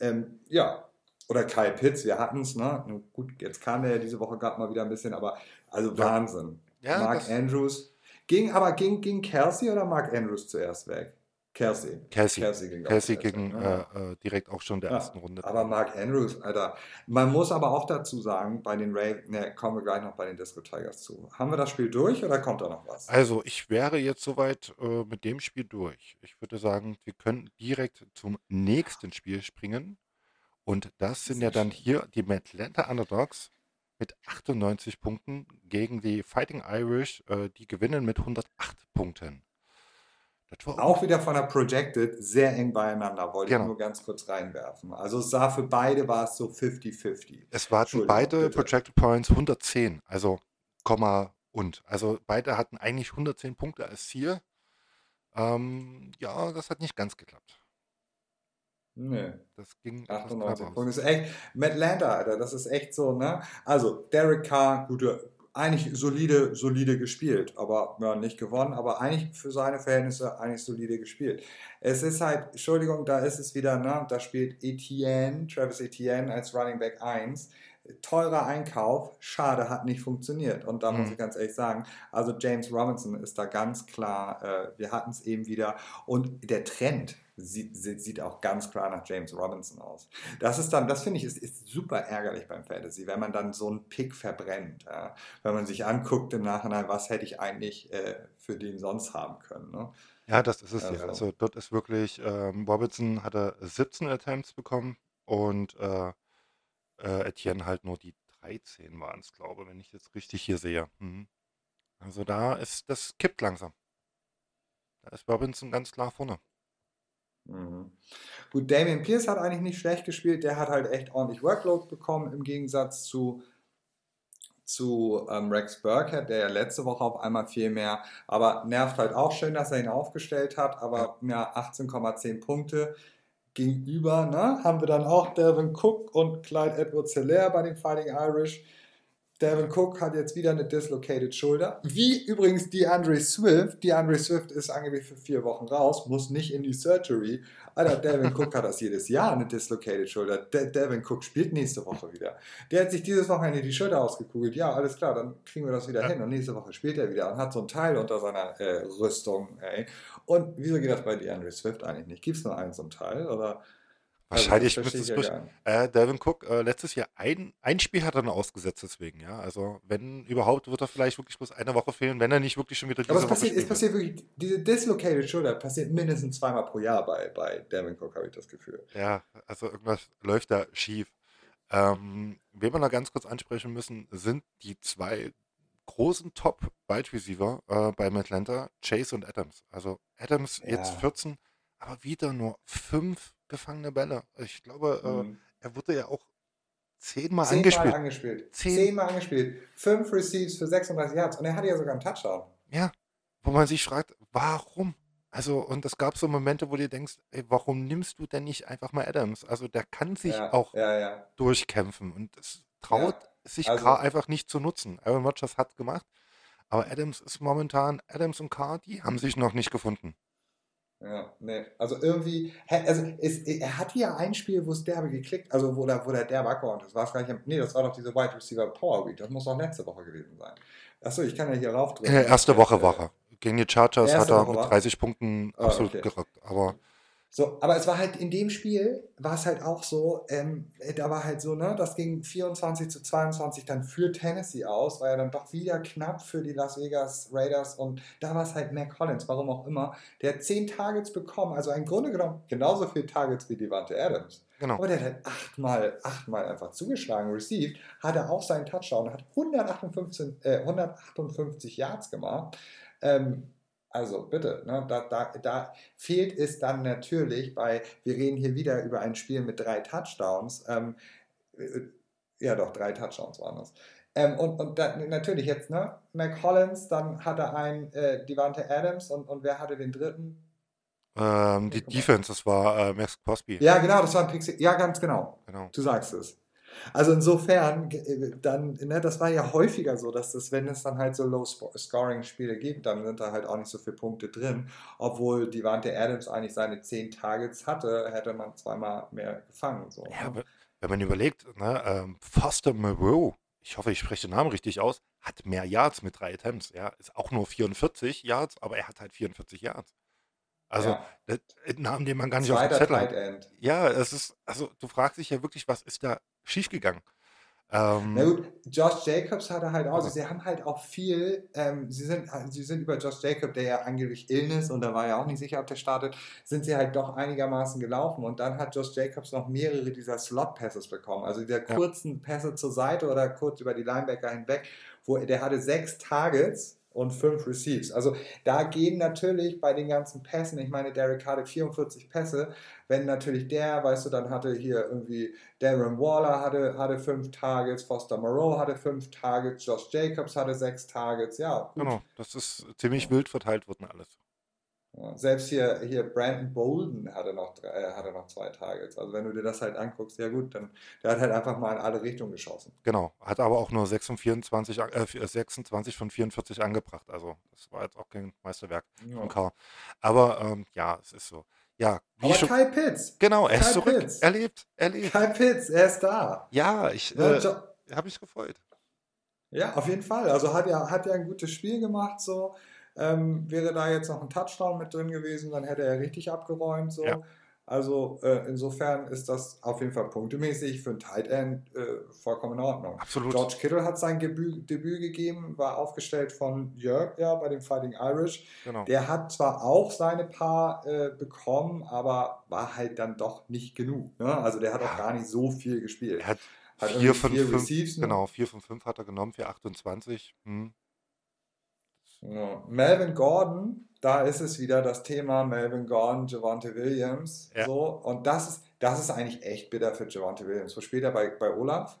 ähm, ja. Oder Kyle Pitts, wir hatten es, ne? Gut, jetzt kam der ja diese Woche gerade mal wieder ein bisschen, aber also Ja. Wahnsinn. Ja, Mark Andrews. Ging, aber ging, ging Kelsey oder Mark Andrews zuerst weg? Kelsey. Kelsey. Kelsey auch Kelsey gegen weg, ne? äh, äh, direkt auch schon der Ja, ersten Runde. Aber Mark Andrews, Alter. Man muss aber auch dazu sagen, bei den Ravens, ne, kommen wir gleich noch bei den Disco Tigers zu. Haben wir das Spiel durch oder kommt da noch was? Also, ich wäre jetzt soweit äh, mit dem Spiel durch. Ich würde sagen, wir können direkt zum nächsten Spiel springen. Und das sind Sehr ja dann schön. hier die Atlanta Underdogs mit 98 Punkten gegen die Fighting Irish. Äh, die gewinnen mit 108 Punkten. Auch wieder von der Projected sehr eng beieinander, wollte Genau. ich nur ganz kurz reinwerfen. Also es sah für beide war es so 50-50. Es Entschuldigung, beide bitte. Projected Points 110, also Komma und. Also beide hatten eigentlich 110 Punkte als Ziel. Ähm, ja, das hat nicht ganz geklappt. Nee. Das ging etwas knapp 98 aus. Punkte. Das ist echt, Matt Lander, Alter, das ist echt so, ne? Also, Derek Carr, gute, eigentlich solide, solide gespielt, aber ja, nicht gewonnen, aber eigentlich für seine Verhältnisse eigentlich solide gespielt. Es ist halt, Entschuldigung, da ist es wieder, ne, da spielt Etienne, Travis Etienne als Running Back 1 teurer Einkauf, schade, hat nicht funktioniert. Und da mhm. muss ich ganz ehrlich sagen, also James Robinson ist da ganz klar, äh, wir hatten es eben wieder. Und der Trend sieht, sieht auch ganz klar nach James Robinson aus. Das ist dann, das finde ich, ist, ist super ärgerlich beim Fantasy, wenn man dann so einen Pick verbrennt. Ja? Wenn man sich anguckt im Nachhinein, was hätte ich eigentlich äh, für den sonst haben können. Ne? Ja, das ist es also. ja. Also dort ist wirklich, ähm, Robinson hatte 17 Attempts bekommen und äh, äh, Etienne halt nur die 13 waren es, glaube ich, wenn ich jetzt richtig hier sehe. Mhm. Also da ist, das kippt langsam. Da ist Robinson ganz klar vorne. Mhm. Gut, Damien Pierce hat eigentlich nicht schlecht gespielt. Der hat halt echt ordentlich Workload bekommen im Gegensatz zu, zu ähm, Rex Burkhead, der ja letzte Woche auf einmal viel mehr, aber nervt halt auch schön, dass er ihn aufgestellt hat. Aber ja, 18,10 Punkte gegenüber ne, haben wir dann auch Delvin Cook und Clyde Edwards Hilaire bei den Fighting Irish. Devin Cook hat jetzt wieder eine dislocated Shoulder. Wie übrigens DeAndre Swift. DeAndre Swift ist angeblich für vier Wochen raus, muss nicht in die Surgery. Alter, Devin Cook hat das jedes Jahr, eine dislocated Shoulder. De Devin Cook spielt nächste Woche wieder. Der hat sich dieses Wochenende die Schulter ausgekugelt. Ja, alles klar, dann kriegen wir das wieder ja. hin. Und nächste Woche spielt er wieder und hat so ein Teil unter seiner äh, Rüstung. Ey. Und wieso geht das bei DeAndre Swift eigentlich nicht? Gibt es nur einen so ein Teil? Oder also, Wahrscheinlich müsste es durch. Äh, Devin Cook, äh, letztes Jahr ein, ein Spiel hat er noch ausgesetzt, deswegen, ja. Also, wenn überhaupt, wird er vielleicht wirklich bloß eine Woche fehlen, wenn er nicht wirklich schon wieder diese Aber es passiert, es passiert wirklich, diese dislocated Shoulder passiert mindestens zweimal pro Jahr bei, bei Devin Cook, habe ich das Gefühl. Ja, also irgendwas läuft da schief. Ähm, wen wir noch ganz kurz ansprechen müssen, sind die zwei großen Top-Wide Receiver äh, beim Atlanta, Chase und Adams. Also Adams ja. jetzt 14, aber wieder nur fünf gefangene Bälle. Ich glaube, äh, mhm. äh, er wurde ja auch zehnmal Zehn angespielt. Angespielt. Zehn. Zehnmal angespielt. Fünf Receives für 36 Yards und er hatte ja sogar einen Touchdown. Ja, wo man sich fragt, warum? Also, und es gab so Momente, wo du denkst, ey, warum nimmst du denn nicht einfach mal Adams? Also, der kann sich ja, auch ja, ja. durchkämpfen und es traut sich also, einfach nicht zu nutzen. Aaron Rodgers hat gemacht, aber Adams ist momentan, Adams und Carr, die haben sich noch nicht gefunden. Ja, nee. Also irgendwie, also es, er hatte ja ein Spiel, wo es derbe geklickt, also wo der, wo der derbe Akkord, das war es gar nicht, nee, das war doch diese Wide Receiver Power Week, das muss doch letzte Woche gewesen sein. Achso, ich kann ja hier raufdrücken. Äh, erste Woche war er. Gegen die Chargers hat er mit 30 Punkten ah, absolut okay. gerückt, aber so, aber es war halt in dem Spiel, war es halt auch so, ähm, da war halt so, ne, das ging 24 zu 22 dann für Tennessee aus, war ja dann doch wieder knapp für die Las Vegas Raiders und da war es halt Mac Collins, warum auch immer, der hat 10 Targets bekommen, also im Grunde genommen genauso viele Targets wie Devante Adams. Genau. Aber der hat halt achtmal, achtmal einfach zugeschlagen, received, hatte auch seinen Touchdown, hat 158, äh, 158 Yards gemacht. Ähm, also bitte, ne, da, da, da fehlt es dann natürlich bei, wir reden hier wieder über ein Spiel mit drei Touchdowns. Ähm, äh, ja, doch, drei Touchdowns waren das. Ähm, und und dann, natürlich jetzt, ne? Mac Hollins, dann hat er einen äh, Devante Adams und, und wer hatte den dritten? Ähm, die Defense, das war äh, Max Crosby. Ja, genau, das war ein Pixie. Ja, ganz genau. genau. Du sagst es. Also insofern, äh, dann, ne, das war ja häufiger so, dass das, wenn es dann halt so Low-Scoring-Spiele gibt, dann sind da halt auch nicht so viele Punkte drin. Obwohl Devante Adams eigentlich seine 10 Targets hatte, hätte man zweimal mehr gefangen. So, ja, ne? wenn man überlegt, ne, ähm, Foster Moreau, ich hoffe, ich spreche den Namen richtig aus, hat mehr Yards mit drei Attempts. Ja, ist auch nur 44 Yards, aber er hat halt 44 Yards. Also ja. ein Namen, den man gar nicht Zweiter auf dem Zettel hat. Ja, es ist, also du fragst dich ja wirklich, was ist da schiefgegangen. Ähm, Na gut, Josh Jacobs hatte halt auch, also sie haben halt auch viel, ähm, sie, sind, sie sind über Josh Jacobs, der ja angeblich Illness und da war ja auch nicht sicher, ob der startet, sind sie halt doch einigermaßen gelaufen und dann hat Josh Jacobs noch mehrere dieser Slot-Passes bekommen, also dieser kurzen Pässe zur Seite oder kurz über die Linebacker hinweg, wo der hatte sechs Targets und fünf Receives. Also da gehen natürlich bei den ganzen Pässen, ich meine, Derek hatte 44 Pässe, wenn natürlich der, weißt du, dann hatte hier irgendwie Darren Waller hatte, hatte fünf Targets, Foster Moreau hatte fünf Targets, Josh Jacobs hatte sechs Targets, ja. Gut. Genau, das ist ziemlich wild verteilt worden alles. Selbst hier, hier Brandon Bolden hatte noch, äh, hatte noch zwei Targets. Also wenn du dir das halt anguckst, ja gut, dann der hat halt einfach mal in alle Richtungen geschossen. Genau, hat aber auch nur 6 von 24, äh, 26 von 44 angebracht. Also das war jetzt auch kein Meisterwerk Ja. von Carr. Aber ähm, ja, es ist so. Ja, wie Aber schon, Kyle Pitts, genau, er ist Kyle zurück. Pitts. Er lebt, er lebt. Kyle Pitts, er ist da. Ja, ich äh, habe mich gefreut. Ja, auf jeden Fall. Also hat ja, hat ja ein gutes Spiel gemacht. So ähm, wäre da jetzt noch ein Touchdown mit drin gewesen, dann hätte er richtig abgeräumt. So. Ja. Also äh, insofern ist das auf jeden Fall punktemäßig für ein Tight End äh, vollkommen in Ordnung. Absolut. George Kittle hat sein Debüt, Debüt gegeben, war aufgestellt von Jörg ja bei den Fighting Irish. Genau. Der hat zwar auch seine paar äh, bekommen, aber war halt dann doch nicht genug. Ne? Also der hat auch gar nicht so viel gespielt. Er hat Hat 4 irgendwie von vier 5, Receives nur. genau, 4 von 5 hat er genommen für 28. Hm. Ja. Melvin Gordon, da ist es wieder das Thema Melvin Gordon, Javante Williams. Ja. So, und das ist, das ist eigentlich echt bitter für Javante Williams. Wo spielt er bei, bei Olaf?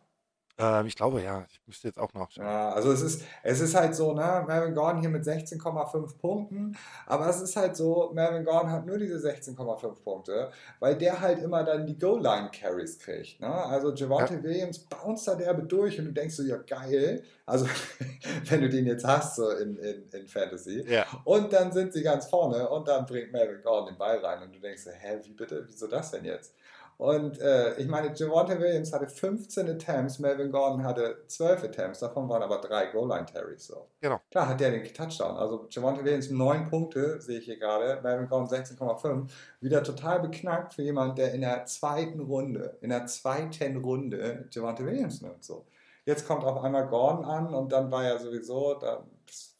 Ähm, ich glaube, ja, ich müsste jetzt auch nachschauen. Ja, also es ist, es ist halt so, ne, Melvin Gordon hier mit 16,5 Punkten, aber es ist halt so, Melvin Gordon hat nur diese 16,5 Punkte, weil der halt immer dann die Goal-Line-Carries kriegt, ne? Also Javante Williams bounced da derbe durch und du denkst so, ja geil, also wenn du den jetzt hast so in, in, in Fantasy, Ja, und dann sind sie ganz vorne und dann bringt Melvin Gordon den Ball rein und du denkst, so, hä, wie bitte, wieso das denn jetzt? Und äh, ich meine, Javante Williams hatte 15 Attempts, Melvin Gordon hatte 12 Attempts, davon waren aber drei Goal-Line-Carries. So. Genau. Klar hat der den Touchdown. Also Javante Williams 9 Punkte, sehe ich hier gerade, Melvin Gordon 16,5. Wieder total beknackt für jemanden, der in der zweiten Runde, in der zweiten Runde Javante Williams nimmt. So. Jetzt kommt auf einmal Gordon an und dann war er sowieso, dann,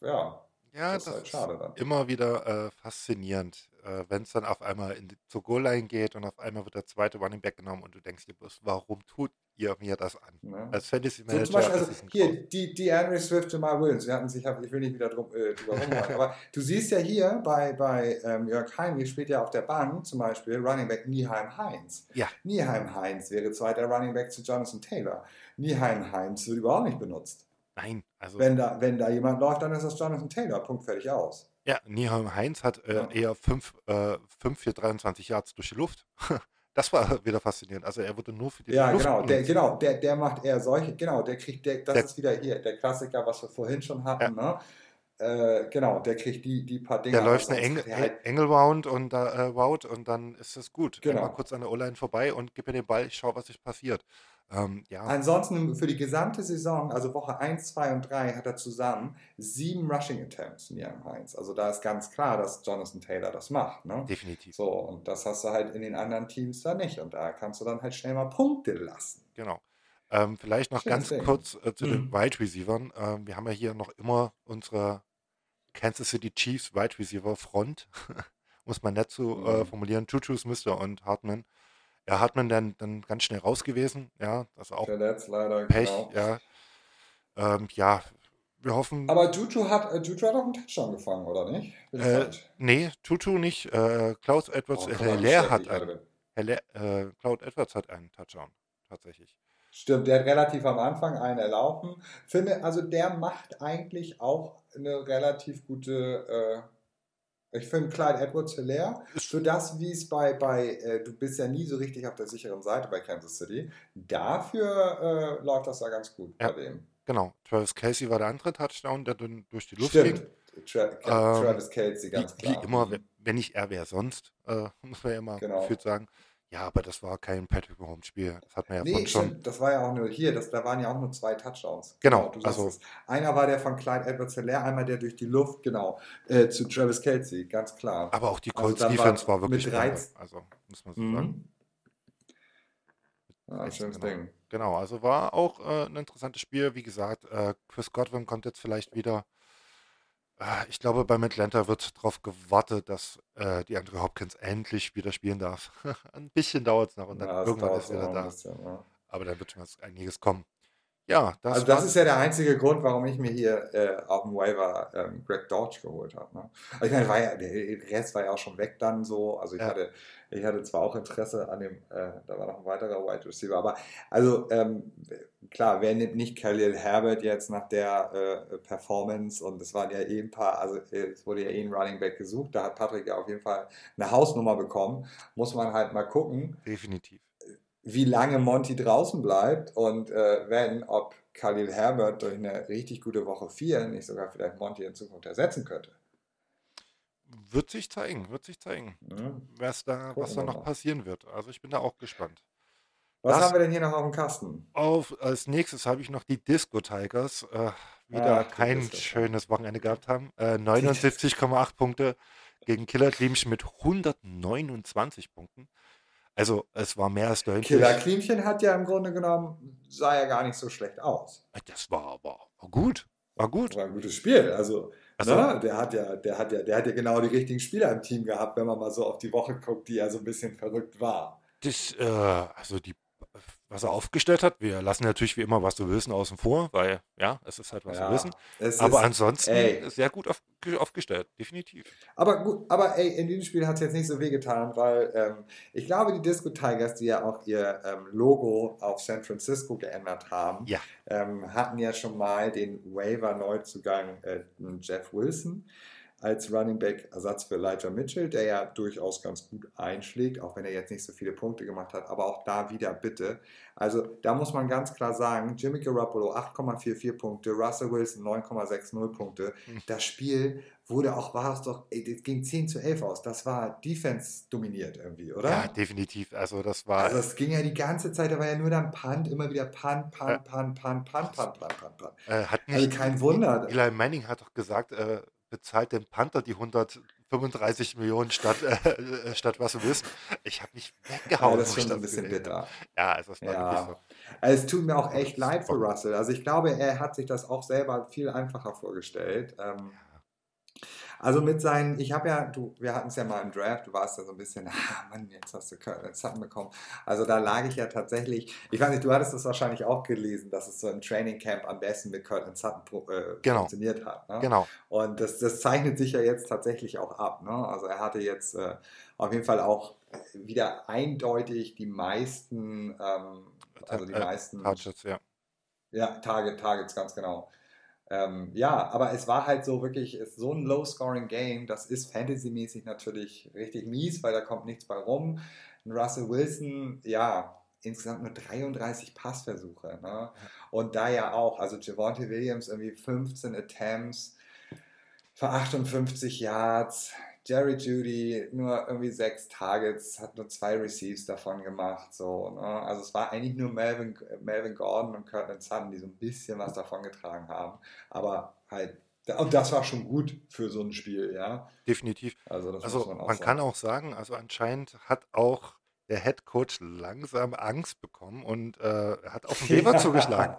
ja, ja das das, ist halt ist schade dann. immer wieder äh, faszinierend, äh, wenn es dann auf einmal in die, zur Goal-Line geht und auf einmal wird der zweite Running Back genommen und du denkst dir bloß, warum tut ihr mir das an? Ne? Als Fantasy So Manager zum Beispiel, also hier, die, die Henry Swift, Jamal Williams, wir hatten sich, ich will nicht wieder drum, äh, drüber rumreiten, aber du siehst ja hier bei, bei ähm, Jörg Heinrich spielt ja auf der Bank zum Beispiel Running Back Nieheim Heinz. Ja. Nieheim Heinz wäre zweiter Running Back zu Jonathan Taylor. Nieheim Heinz wird überhaupt nicht benutzt. Nein, also Wenn da, wenn da jemand läuft, dann ist das Jonathan Taylor. Punkt fertig aus. Ja, Nieheim Heinz hat äh, Ja. eher 5 äh, fünf für 23 Yards durch die Luft. Das war wieder faszinierend. Also er wurde nur für die Ja, Luft genau, der, genau, der, der macht eher solche, genau, der kriegt, der, das Der- ist wieder hier, der Klassiker, was wir vorhin schon hatten, ne? Äh, genau, der kriegt die, die paar Dinger. Der läuft eine Engel, hat er halt, Engel Round und da äh, Route und dann ist es gut. Genau. Einmal kurz an der O-Line vorbei und gib mir den Ball, ich schau, was sich passiert. Ähm, ja, Ansonsten für die gesamte Saison, also Woche 1, 2 und 3, hat er zusammen sieben Rushing Attempts in Jan Heinz. Also da ist ganz klar, dass Jonathan Taylor das macht. Ne? definitiv. So, und das hast du halt in den anderen Teams da nicht. Und da kannst du dann halt schnell mal Punkte lassen. Genau. Ähm, vielleicht noch Schönes ganz Ding. kurz äh, zu den Mhm. Wide Receivern. Ähm, wir haben ja hier noch immer unsere Kansas City Chiefs Wide Receiver Front, muss man nett so äh, Mhm. formulieren. Juju Smith und Hartman. Ja, Hartman dann, dann ganz schnell raus gewesen. Ja, das auch Verletzt leider, Pech. genau. Ja. Ähm, ja, wir hoffen. Aber Juju hat, äh, Juju hat auch einen Touchdown gefangen, oder nicht? Äh, nee, Tutu nicht. Äh, Klaus Edwards, Oh, äh, schlecht hat einen. Hilaire, äh, Cloud Edwards hat einen Touchdown. Tatsächlich. Stimmt, der hat relativ am Anfang einen erlaufen. Finde, also der macht eigentlich auch eine relativ gute, äh, ich finde Clyde Edwards Hilaire, Ist- für das, wie es bei, bei äh, du bist ja nie so richtig auf der sicheren Seite bei Kansas City, dafür äh, läuft das da ganz gut Ja. bei dem. Genau. Travis Casey war der andere Touchdown, der dann durch die Luft ging. Stimmt, Tra Ähm, Travis Kelsey, ganz Wie, klar. wie immer, Mhm. wenn- wenn nicht er, wer sonst, äh, muss man ja immer Genau. gefühlt sagen. Ja, aber das war kein Patrick Mahomes-Spiel. Das hat man ja Nee, schon. stimmt, das war ja auch nur hier, das, da waren ja auch nur zwei Touchdowns. Genau, du sagst also- es. Einer war der von Clyde Edwards Hilaire, einmal der durch die Luft, genau, äh, zu Travis Kelsey, ganz klar. Aber auch die Also Colts dann Defense war war wirklich mit geil. 13 Also, muss man so sagen. Mhm. Ja, schönes genau. Ding. Genau, also war auch äh, ein interessantes Spiel. Wie gesagt, äh, Chris Godwin kommt jetzt vielleicht wieder. Äh, ich glaube, beim Atlanta wird darauf gewartet, dass äh, die Andre Hopkins endlich wieder spielen darf. ein bisschen dauert es noch und dann Ja, irgendwann ist er wieder da. bisschen, ja. Aber dann wird schon was einiges kommen. Ja, das also das ist ja der einzige Grund, warum ich mir hier äh, auf dem Waiver ähm, Greg Dodge geholt habe. Ne? Also ich meine, war ja, der Rest war ja auch schon weg dann so. Also ich Ja. hatte, ich hatte zwar auch Interesse an dem, äh, da war noch ein weiterer Wide Receiver, aber also ähm, klar, wer nimmt nicht Khalil Herbert jetzt nach der äh, Performance und es waren ja eh ein paar, also es wurde ja eh ein Running Back gesucht, da hat Patrick ja auf jeden Fall eine Hausnummer bekommen, muss man halt mal gucken. Definitiv. Wie lange Monty draußen bleibt und äh, wenn, ob Khalil Herbert durch eine richtig gute Woche 4 nicht sogar vielleicht Monty in Zukunft ersetzen könnte. Wird sich zeigen, wird sich zeigen, Ja. was da, was da noch passieren wird. Also ich bin da auch gespannt. Was Das- haben wir denn hier noch auf dem Kasten? Auf, als nächstes habe ich noch die Disco Tigers. Äh, wieder Ach, kein schönes Wochenende gehabt haben. Äh, 79,8 Punkte gegen Killer Clemens mit 129 Punkten. Also es war mehr als deutlich. Killer Klimchen hat ja im Grunde genommen, sah ja gar nicht so schlecht aus. Das war aber war gut. War gut. War ein gutes Spiel. Also, Also- ne, der hat ja, der hat ja, der hat ja genau die richtigen Spieler im Team gehabt, wenn man mal so auf die Woche guckt, die ja so ein bisschen verrückt war. Das, äh, also die, was er aufgestellt hat, wir lassen natürlich wie immer, was du willst, außen vor, weil ja, es ist halt, was Ja, wir wissen. Aber ist, ansonsten ey. sehr gut auf, aufgestellt, definitiv. aber gut, aber ey, in diesem Spiel hat es jetzt nicht so wehgetan, weil ähm, ich glaube, die Disco Tigers, die ja auch ihr ähm, Logo auf San Francisco geändert haben, Ja. ähm, hatten ja schon mal den Waiver-Neuzugang äh, Jeff Wilson als Running Back Ersatz für Elijah Mitchell, der ja durchaus ganz gut einschlägt, auch wenn er jetzt nicht so viele Punkte gemacht hat, aber auch da wieder bitte. Also da muss man ganz klar sagen, Jimmy Garoppolo 8,44 Punkte, Russell Wilson 9,60 Punkte. Hm. Das Spiel wurde auch, war es doch, das ging 10 zu 11 aus. Das war Defense dominiert irgendwie, oder? Ja, definitiv. Also das war Also es ging ja die ganze Zeit, da war ja nur dann Punt, immer wieder Punt. Punt, Punt, Punt, Punt, Punt, Punt, Punt, Punt. äh, hat Also nicht kein Wunder. Eli Manning hat doch gesagt, äh, bezahlt dem Panther die 135 Millionen statt, äh, äh, statt was du willst. Ich habe mich Ja, weggehauen. das ist ein bisschen gesehen bitter. Ja, also es war wirklich Ja. so. Also es tut mir auch echt ist leid für. Russell. Also ich glaube, er hat sich das auch selber viel einfacher vorgestellt. Ähm, also mit seinen, ich habe ja, du, wir hatten es ja mal im Draft, du warst ja so ein bisschen, ah Mann, jetzt hast du Curtin Sutton bekommen. Also da lag ich ja tatsächlich, ich weiß nicht, du hattest das wahrscheinlich auch gelesen, dass es so im Training Camp am besten mit Curtin Sutton äh, Genau. funktioniert hat. Ne? Genau. Und das, das zeichnet sich ja jetzt tatsächlich auch ab. Ne? Also er hatte jetzt äh, auf jeden Fall auch wieder eindeutig die meisten, ähm, also die Äh, meisten Touches, ja. ja, Target, Targets, ganz genau. Ähm, ja, aber es war halt so wirklich, ist so ein Low-Scoring-Game, das ist fantasymäßig natürlich richtig mies, weil da kommt nichts bei rum. Ein Russell Wilson, ja, insgesamt nur 33 Passversuche. Ne? Und da ja auch, also Javante Williams irgendwie 15 Attempts für 58 Yards. Jerry Judy nur irgendwie sechs Targets, hat nur zwei Receives davon gemacht. So, ne? Also es war eigentlich nur Melvin, Melvin Gordon und Curtin Sutton, die so ein bisschen was davon getragen haben. Aber halt, und das war schon gut für so ein Spiel, ja. Definitiv. Also das Also muss man auch man sagen. kann auch sagen, also anscheinend hat auch der Head Coach langsam Angst bekommen und äh, hat auf den Weber zugeschlagen.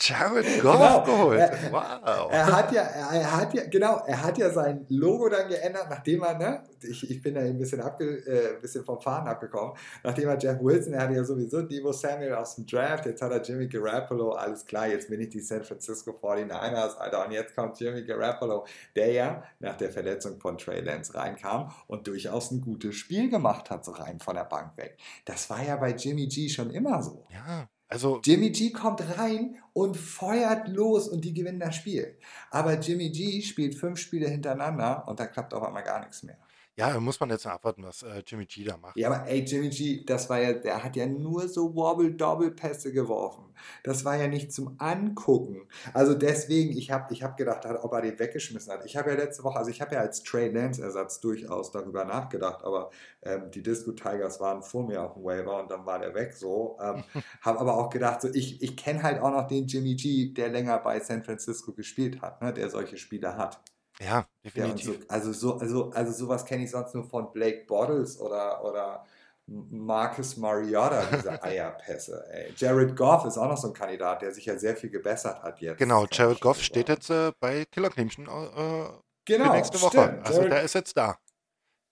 Jared Goff Genau. geholt. Wow. Er hat ja, er, hat ja, genau, er hat ja sein Logo dann geändert, nachdem er, ne, ich, ich bin da ein bisschen, abge, äh, ein bisschen vom Faden abgekommen, nachdem er Jeff Wilson, er hatte ja sowieso Devo Samuel aus dem Draft, jetzt hat er Jimmy Garoppolo, alles klar, jetzt bin ich die San Francisco 49ers, Alter, und jetzt kommt Jimmy Garoppolo, der ja nach der Verletzung von Trey Lance reinkam und durchaus ein gutes Spiel gemacht hat, so rein von der Bank weg. Das war ja bei Jimmy G schon immer so. Ja, also Jimmy G kommt rein und feuert los und die gewinnen das Spiel. Aber Jimmy G spielt fünf Spiele hintereinander und da klappt auf einmal gar nichts mehr. Ja, da muss man jetzt abwarten, was äh, Jimmy G da macht. Ja, aber ey, Jimmy G, das war ja, der hat ja nur so Wobble-Dobble-Pässe geworfen. Das war ja nicht zum Angucken. Also deswegen, ich habe ich hab gedacht, ob er den weggeschmissen hat. Ich habe ja letzte Woche, also ich habe ja als Trey Lance-Ersatz durchaus darüber nachgedacht, aber ähm, die Disco Tigers waren vor mir auf dem Waiver und dann war der weg so. Ähm, habe aber auch gedacht, so, ich, ich kenne halt auch noch den Jimmy G, der länger bei San Francisco gespielt hat, ne, der solche Spiele hat. Ja, Ja, und so, definitiv. also, so, also, also sowas kenne ich sonst nur von Blake Bottles oder, oder Marcus Mariota, diese Eierpässe. Ey. Jared Goff ist auch noch so ein Kandidat, der sich ja sehr viel gebessert hat jetzt. Genau, Jared Goff steht jetzt äh, bei Killerknämchen äh, genau, nächste Woche. Stimmt. Also Jared, der ist jetzt da.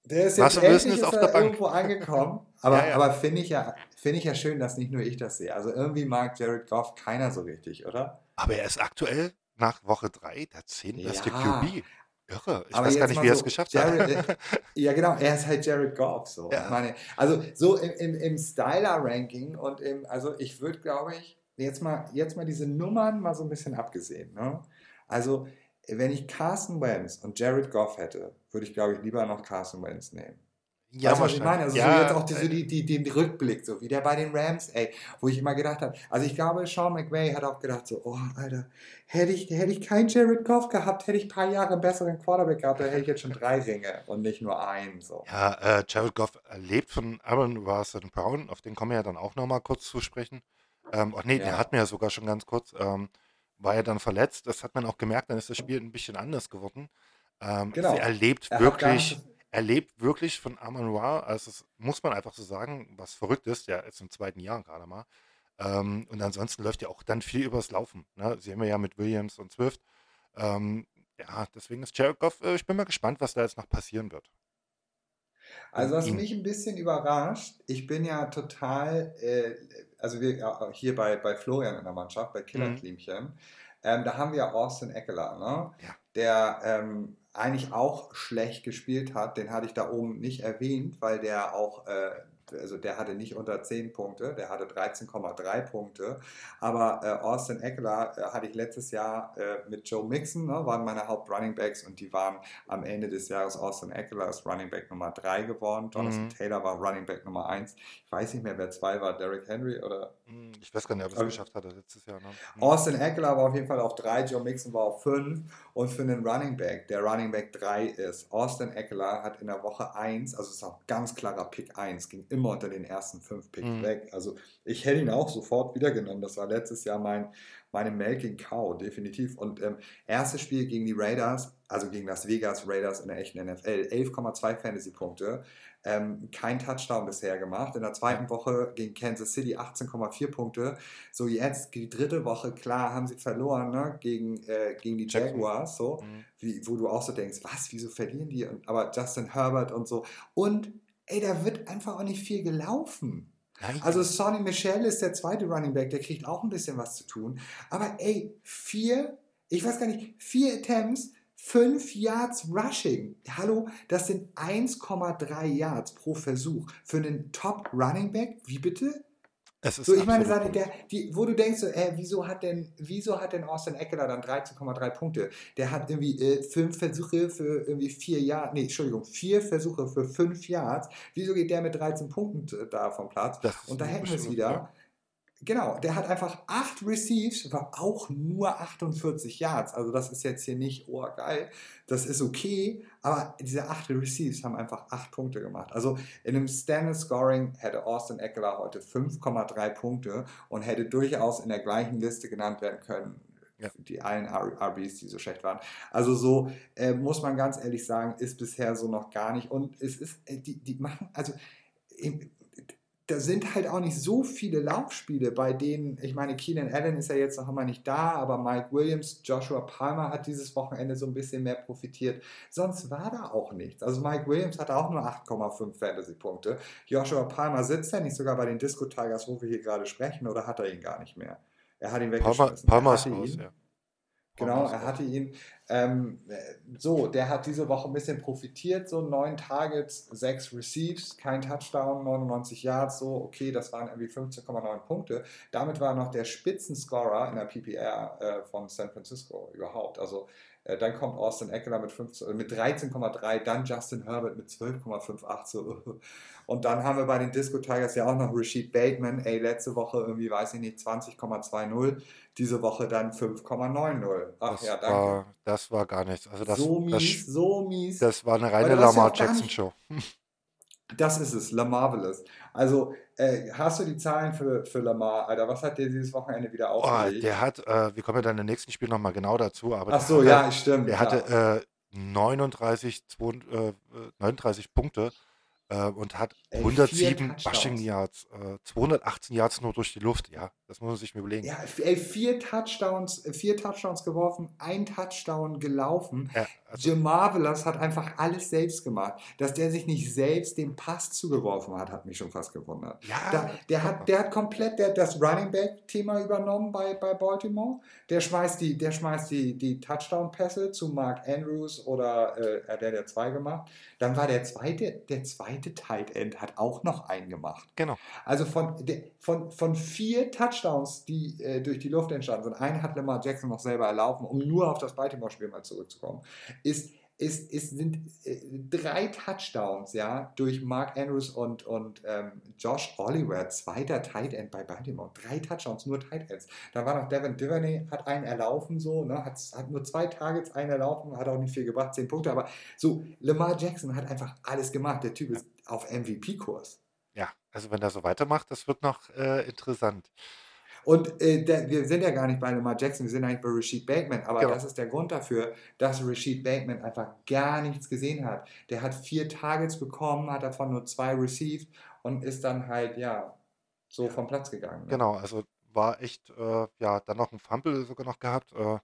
der ist jetzt endlich ist auf er der Bank. irgendwo angekommen. Aber, Ja, ja. aber finde ich, ja, finde ich ja schön, dass nicht nur ich das sehe. Also irgendwie mag Jared Goff keiner so richtig, oder? Aber er ist aktuell nach Woche 3 der 10 beste Ja. QB. Irre. Ich Aber weiß gar nicht, wie er es geschafft Jared, hat. äh, ja, genau, er ist halt Jared Goff. So. Ja. Meine, also so im, im, im Styler-Ranking und im, also ich würde, glaube ich, jetzt mal, jetzt mal diese Nummern mal so ein bisschen abgesehen. Ne? Also, wenn ich Carson Wentz und Jared Goff hätte, würde ich, glaube ich, lieber noch Carson Wentz nehmen. Ja, weißt, was ich meine? Also ja, so jetzt auch diese, die, die, den Rückblick, so wie der bei den Rams, ey, wo ich immer gedacht habe, also ich glaube, Sean McVay hat auch gedacht, so, oh, Alter, hätte ich, hätte ich keinen Jared Goff gehabt, hätte ich ein paar Jahre einen besseren Quarterback gehabt, dann hätte ich jetzt schon drei Ringe und nicht nur einen. So. Ja, äh, Jared Goff lebt von Aaron Russell Brown, auf den kommen wir ja dann auch nochmal kurz zu sprechen. Ähm, oh nee, ja. der hat mir ja sogar schon ganz kurz, ähm, war ja dann verletzt, das hat man auch gemerkt, dann ist das Spiel ein bisschen anders geworden. Ähm, genau. Sie erlebt er wirklich er lebt wirklich von Ra, also das muss man einfach so sagen, was verrückt ist, der ist im zweiten Jahr gerade mal. Ähm, und ansonsten läuft ja auch dann viel übers Laufen. Ne? Sie haben ja mit Williams und Swift. Ähm, ja, deswegen ist Goff, äh, ich bin mal gespannt, was da jetzt noch passieren wird. Also was mich ein bisschen überrascht, ich bin ja total, äh, also wir hier bei, bei Florian in der Mannschaft, bei Killerkliemchen, mhm. ähm, da haben wir ja Austin Eckler, ne? Ja. der ähm, eigentlich auch schlecht gespielt hat. Den hatte ich da oben nicht erwähnt, weil der auch äh, also der hatte nicht unter 10 Punkte, der hatte 13,3 Punkte. Aber äh, Austin Eckler äh, hatte ich letztes Jahr äh, mit Joe Mixon, ne, waren meine Haupt-Runningbacks und die waren am Ende des Jahres Austin Eckler ist Runningback Nummer 3 geworden. Jonathan mhm. Taylor war Runningback Nummer 1. Ich weiß nicht mehr, wer 2 war, Derrick Henry oder? Hm, ich weiß gar nicht, ob er es geschafft hat letztes Jahr. Ne? Mhm. Austin Eckler war auf jeden Fall auf 3, Joe Mixon war auf 5 und für einen Runningback, der Runningback 3 ist, Austin Eckler hat in der Woche 1, also es ist auch ganz klarer Pick 1, ging immer unter den ersten fünf Picks mhm. weg. Also ich hätte ihn auch sofort wieder genommen. Das war letztes Jahr mein, meine Melking Cow, definitiv. Und ähm, erstes Spiel gegen die Raiders, also gegen das Vegas Raiders in der echten NFL, 11,2 Fantasy-Punkte. Ähm, kein Touchdown bisher gemacht. In der zweiten Woche gegen Kansas City 18,4 Punkte. So jetzt die dritte Woche, klar, haben sie verloren ne? gegen, äh, gegen die Jaguars, so, mhm. wie, wo du auch so denkst, was, wieso verlieren die? Und, aber Justin Herbert und so. Und ey, da wird einfach auch nicht viel gelaufen. Nein. Also Sonny Michel ist der zweite Running Back, der kriegt auch ein bisschen was zu tun. Aber ey, vier, ich weiß gar nicht, vier Attempts, fünf Yards Rushing. Hallo, das sind 1,3 Yards pro Versuch für einen Top Running Back. Wie bitte? Es ist so, ich meine, der, die, wo du denkst, so, äh, wieso hat denn, wieso hat denn Austin Eckler dann 13,3 Punkte? Der hat irgendwie äh, fünf Versuche für irgendwie vier Jahre, nee, Entschuldigung, vier Versuche für fünf Yards. Wieso geht der mit 13 Punkten da vom Platz? Und da hätten wir es wieder. Ja. Genau, der hat einfach acht Receives, war auch nur 48 Yards. Also das ist jetzt hier nicht, oh geil, das ist okay, aber diese acht Receives haben einfach acht Punkte gemacht. Also in einem Standard Scoring hätte Austin Eckler heute 5,3 Punkte und hätte durchaus in der gleichen Liste genannt werden können, ja. die allen RBs, die so schlecht waren. Also so äh, muss man ganz ehrlich sagen, ist bisher so noch gar nicht. Und es ist, äh, die, die machen, also da sind halt auch nicht so viele Laufspiele, bei denen, ich meine, Keenan Allen ist ja jetzt noch immer nicht da, aber Mike Williams, Joshua Palmer hat dieses Wochenende so ein bisschen mehr profitiert. Sonst war da auch nichts. Also Mike Williams hatte auch nur 8,5 Fantasy-Punkte. Joshua Palmer sitzt ja nicht sogar bei den Disco Tigers, wo wir hier gerade sprechen, oder hat er ihn gar nicht mehr? Er hat ihn weggeschmissen. Palmer, Palmer ist raus, ja. Genau, er hatte ihn. Ähm, so, der hat diese Woche ein bisschen profitiert, so neun Targets, sechs Receives, kein Touchdown, 99 Yards, so, okay, das waren irgendwie 15,9 Punkte. Damit war er noch der Spitzenscorer in der PPR äh, von San Francisco überhaupt. Also äh, dann kommt Austin Eckler mit, mit 13,3, dann Justin Herbert mit 12,58. So. Und dann haben wir bei den Disco Tigers ja auch noch Rashid Bateman, ey, letzte Woche irgendwie, weiß ich nicht, 20,20. Diese Woche dann 5,90. Ach das ja, danke. War, das war gar nichts. Also das, so mies, das, so mies. Das war eine reine Lamar Jackson Show. Das ist es, Lamar Marvelous. Also, äh, hast du die Zahlen für, für Lamar, Alter? Was hat der dieses Wochenende wieder aufgelegt? Oh, der hat, äh, wir kommen ja dann im nächsten Spiel nochmal genau dazu, aber Ach so, ja, stimmt. Der klar. hatte äh, 39, 2, 39 Punkte äh, und hat Ey, 107 Rushing Yards, äh, 218 Yards nur durch die Luft. Ja, das muss man sich mal überlegen. Ja, vier Touchdowns, vier Touchdowns geworfen, ein Touchdown gelaufen. Ja, also Jim Marvelous hat einfach alles selbst gemacht. Dass der sich nicht selbst den Pass zugeworfen hat, hat mich schon fast gewundert. Ja, da, der, hat, der hat komplett der, das Running Back-Thema übernommen bei, bei Baltimore. Der schmeißt die, der schmeißt die, die Touchdown-Pässe zu Mark Andrews oder äh, der der zwei gemacht. Dann war der zweite, der zweite Tight End hat auch noch einen gemacht. Genau. Also von, von, von vier Touchdowns, die äh, durch die Luft entstanden sind, einen hat Lamar Jackson noch selber erlaufen, um nur auf das Baltimore-Spiel mal zurückzukommen, ist ist, ist, sind äh, drei Touchdowns, ja, durch Mark Andrews und, und ähm, Josh Oliver, zweiter Tight End bei Baltimore. Drei Touchdowns, nur Tight Ends. Da war noch Devin Duvernay, hat einen erlaufen, so, ne, hat, hat nur zwei Targets, einen erlaufen, hat auch nicht viel gebracht, zehn Punkte, aber so, Lamar Jackson hat einfach alles gemacht. Der Typ ist auf MVP-Kurs. Ja, also wenn er so weitermacht, das wird noch äh, interessant. Und äh, der, wir sind ja gar nicht bei Lamar Jackson, wir sind eigentlich bei Rashid Bateman. Aber genau. das ist der Grund dafür, dass Rashid Bateman einfach gar nichts gesehen hat. Der hat vier Targets bekommen, hat davon nur zwei received und ist dann halt, ja, so vom Platz gegangen. Ne? Genau, also war echt, äh, ja, dann noch ein Fumble sogar noch gehabt. Äh,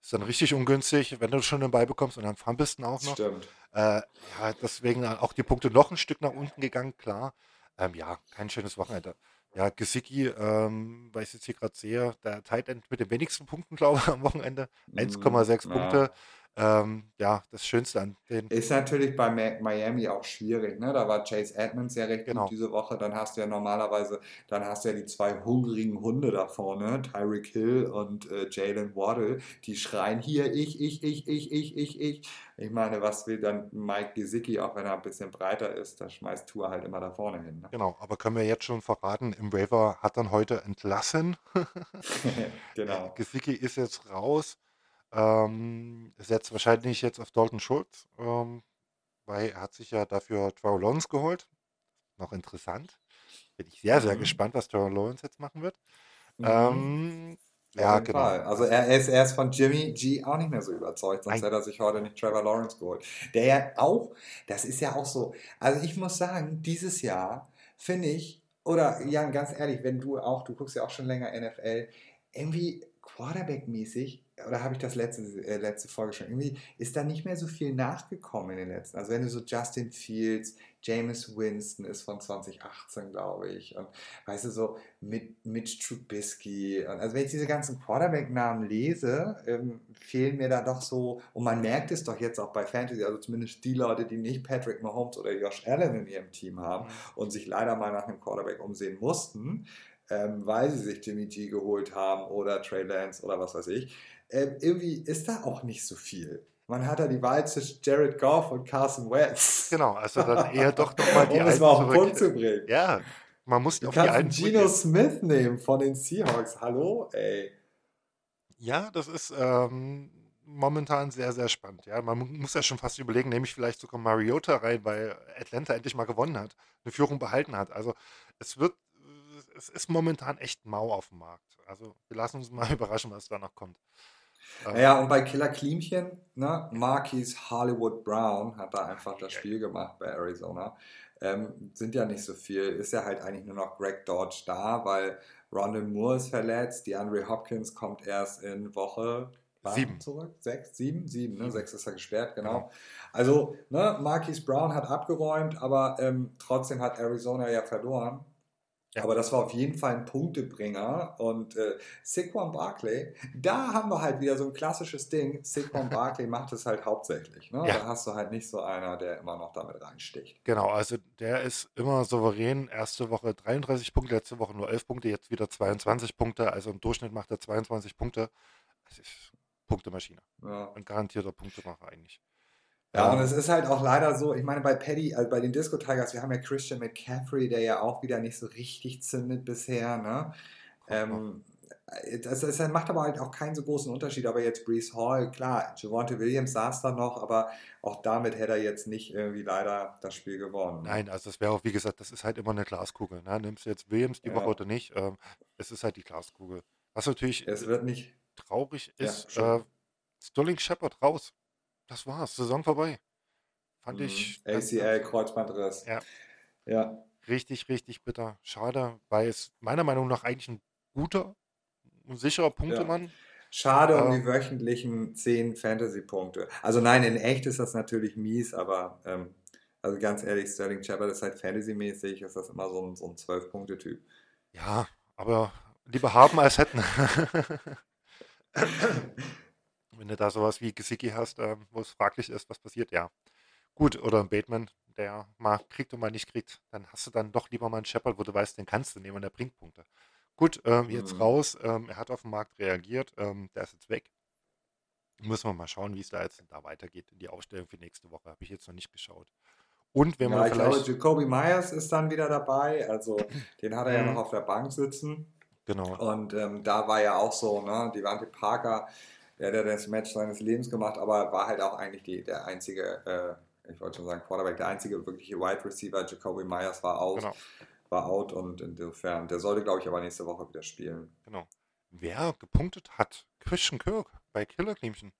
ist dann richtig ungünstig, wenn du schon den Ball bekommst und dann fummelst du auch noch. Stimmt. Äh, ja, deswegen auch die Punkte noch ein Stück nach unten gegangen, klar. Ähm, ja, kein schönes Wochenende. Ja, Gesicki, ähm, weil ich es jetzt hier gerade sehe, der Tight End mit den wenigsten Punkten, glaube ich, am Wochenende. 1,6 mhm, Punkte. Ähm, ja, das Schönste an den. Ist natürlich bei Miami auch schwierig. Ne? Da war Chase Edmonds ja recht genau. gut diese Woche. Dann hast du ja normalerweise, dann hast du ja die zwei hungrigen Hunde da vorne, Tyreek Hill und äh, Jalen Waddle, die schreien hier, ich, ich, ich, ich, ich, ich, ich. Ich meine, was will dann Mike Gesicki, auch wenn er ein bisschen breiter ist, da schmeißt Tour halt immer da vorne hin. Ne? Genau, aber können wir jetzt schon verraten, im Waiver hat dann heute entlassen. genau. Gesicki ist jetzt raus. Ähm, setzt wahrscheinlich jetzt auf Dalton Schultz, ähm, weil er hat sich ja dafür Trevor Lawrence geholt. Noch interessant. Bin ich sehr, sehr mhm. gespannt, was Trevor Lawrence jetzt machen wird. Mhm. Ähm, ja, genau. Fall. Also er ist, er ist von Jimmy G auch nicht mehr so überzeugt, sonst Ein hätte er sich heute nicht Trevor Lawrence geholt. Der ja auch, das ist ja auch so, also ich muss sagen, dieses Jahr finde ich, oder Jan, ganz ehrlich, wenn du auch, du guckst ja auch schon länger NFL, irgendwie Quarterback-mäßig oder habe ich das letzte, äh, letzte Folge schon, irgendwie ist da nicht mehr so viel nachgekommen in den letzten. Also wenn du so Justin Fields, James Winston ist von 2018, glaube ich, und weißt du, so mit Mitch Trubisky, und also wenn ich diese ganzen Quarterback-Namen lese, ähm, fehlen mir da doch so, und man merkt es doch jetzt auch bei Fantasy, also zumindest die Leute, die nicht Patrick Mahomes oder Josh Allen in ihrem Team haben mhm. und sich leider mal nach einem Quarterback umsehen mussten, ähm, weil sie sich Jimmy G geholt haben oder Trey Lance oder was weiß ich, äh, irgendwie ist da auch nicht so viel. Man hat da die Wahl zwischen Jared Goff und Carson Wentz. Genau, also dann eher doch nochmal die Um es mal auf den Punkt zu bringen. Ja, man muss du auf die alten Gino Smith nehmen von den Seahawks. Hallo, ey. Ja, das ist ähm, momentan sehr, sehr spannend. Ja, man muss ja schon fast überlegen, nehme ich vielleicht sogar Mariota rein, weil Atlanta endlich mal gewonnen hat, eine Führung behalten hat. Also es wird, es ist momentan echt mau auf dem Markt. Also wir lassen uns mal überraschen, was da noch kommt. Ja, und bei Killer Klimchen, ne, Marquis Hollywood Brown hat da einfach das Spiel gemacht bei Arizona. Ähm, sind ja nicht so viel, ist ja halt eigentlich nur noch Greg Dodge da, weil Rondell Moore ist verletzt, die Andre Hopkins kommt erst in Woche sieben zurück. Sechs, sieben, sieben, ne? Sechs ist er gesperrt, genau. Also, ne, Marquis Brown hat abgeräumt, aber ähm, trotzdem hat Arizona ja verloren. Ja. Aber das war auf jeden Fall ein Punktebringer. Und äh, Saquon Barkley, da haben wir halt wieder so ein klassisches Ding. Saquon Barkley macht es halt hauptsächlich. Ne? Ja. Da hast du halt nicht so einer, der immer noch damit reinsticht. Genau, also der ist immer souverän. Erste Woche 33 Punkte, letzte Woche nur 11 Punkte, jetzt wieder 22 Punkte. Also im Durchschnitt macht er 22 Punkte. Das ist Punktemaschine. Ja. Ein garantierter Punktemacher eigentlich. Ja, und es ist halt auch leider so, ich meine, bei Paddy, also bei den Disco Tigers, wir haben ja Christian McCaffrey, der ja auch wieder nicht so richtig zündet bisher, ne? Ähm, das, das, macht aber halt auch keinen so großen Unterschied. Aber jetzt Brees Hall, klar, Javante Williams saß da noch, aber auch damit hätte er jetzt nicht irgendwie leider das Spiel gewonnen. Ne? Nein, also das wäre auch, wie gesagt, das ist halt immer eine Glaskugel. Ne? Nimmst du jetzt Williams die ja. Woche oder nicht? Ähm, es ist halt die Glaskugel. Was natürlich es wird nicht traurig ist, ja, äh, Sterling Shepard raus. Das war's, Saison vorbei. Fand mhm. ich. ACL, Kreuzbandriss. Ja. Ja. Richtig, richtig bitter. Schade, weil es meiner Meinung nach eigentlich ein guter und sicherer Punktemann. Ja. Schade um die ähm. wöchentlichen 10 Fantasy-Punkte. Also nein, in echt ist das natürlich mies, aber ähm, also ganz ehrlich, Sterling Shepard ist halt Fantasy-mäßig, ist das immer so ein, so ein 12-Punkte-Typ. Ja, aber lieber haben als hätten. Wenn du da sowas wie Gesicki hast, ähm, wo es fraglich ist, was passiert, ja. Gut, oder ein Bateman, der mal kriegt und mal nicht kriegt, dann hast du dann doch lieber mal einen Shepard, wo du weißt, den kannst du nehmen und der bringt Punkte. Gut, ähm, jetzt Mhm. raus. Ähm, er hat auf den Markt reagiert. Ähm, der ist jetzt weg. Müssen wir mal schauen, wie es da jetzt da weitergeht. Die Aufstellung für nächste Woche habe ich jetzt noch nicht geschaut. Und wenn Ja, man ich glaube, vielleicht. Jacoby Myers ist dann wieder dabei. Also den hat er ja Mhm. noch auf der Bank sitzen. Genau. Und ähm, da war ja auch so, ne, Devante Parker, der hat ja das Match seines Lebens gemacht, aber war halt auch eigentlich die, der einzige, äh, ich wollte schon sagen Quarterback, der einzige wirkliche Wide Receiver. Jacoby Myers war out, Genau. war out und insofern, der sollte, glaube ich, aber nächste Woche wieder spielen. Genau. Wer gepunktet hat? Christian Kirk bei Killerkliemchen.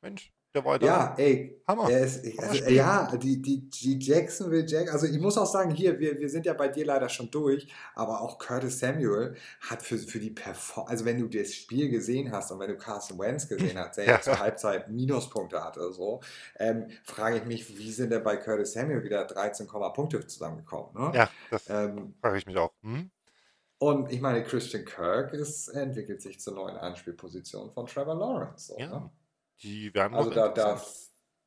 Mensch, der war da. Ja, ey, Hammer. er ist, also, ja, die, die, die Jacksonville Jack, also ich muss auch sagen, hier, wir, wir sind ja bei dir leider schon durch, aber auch Curtis Samuel hat für, für die Performance, also wenn du das Spiel gesehen hast und wenn du Carson Wentz gesehen hast, der ja, zur Halbzeit Minuspunkte hatte, so, ähm, frage ich mich, wie sind denn bei Curtis Samuel wieder 13, Punkte zusammengekommen, ne? Ja, das Ähm, frage ich mich auch. Hm? und ich meine, Christian Kirk ist, entwickelt sich zur neuen Anspielposition von Trevor Lawrence. So, Ja, ne? Die werden Also da, da,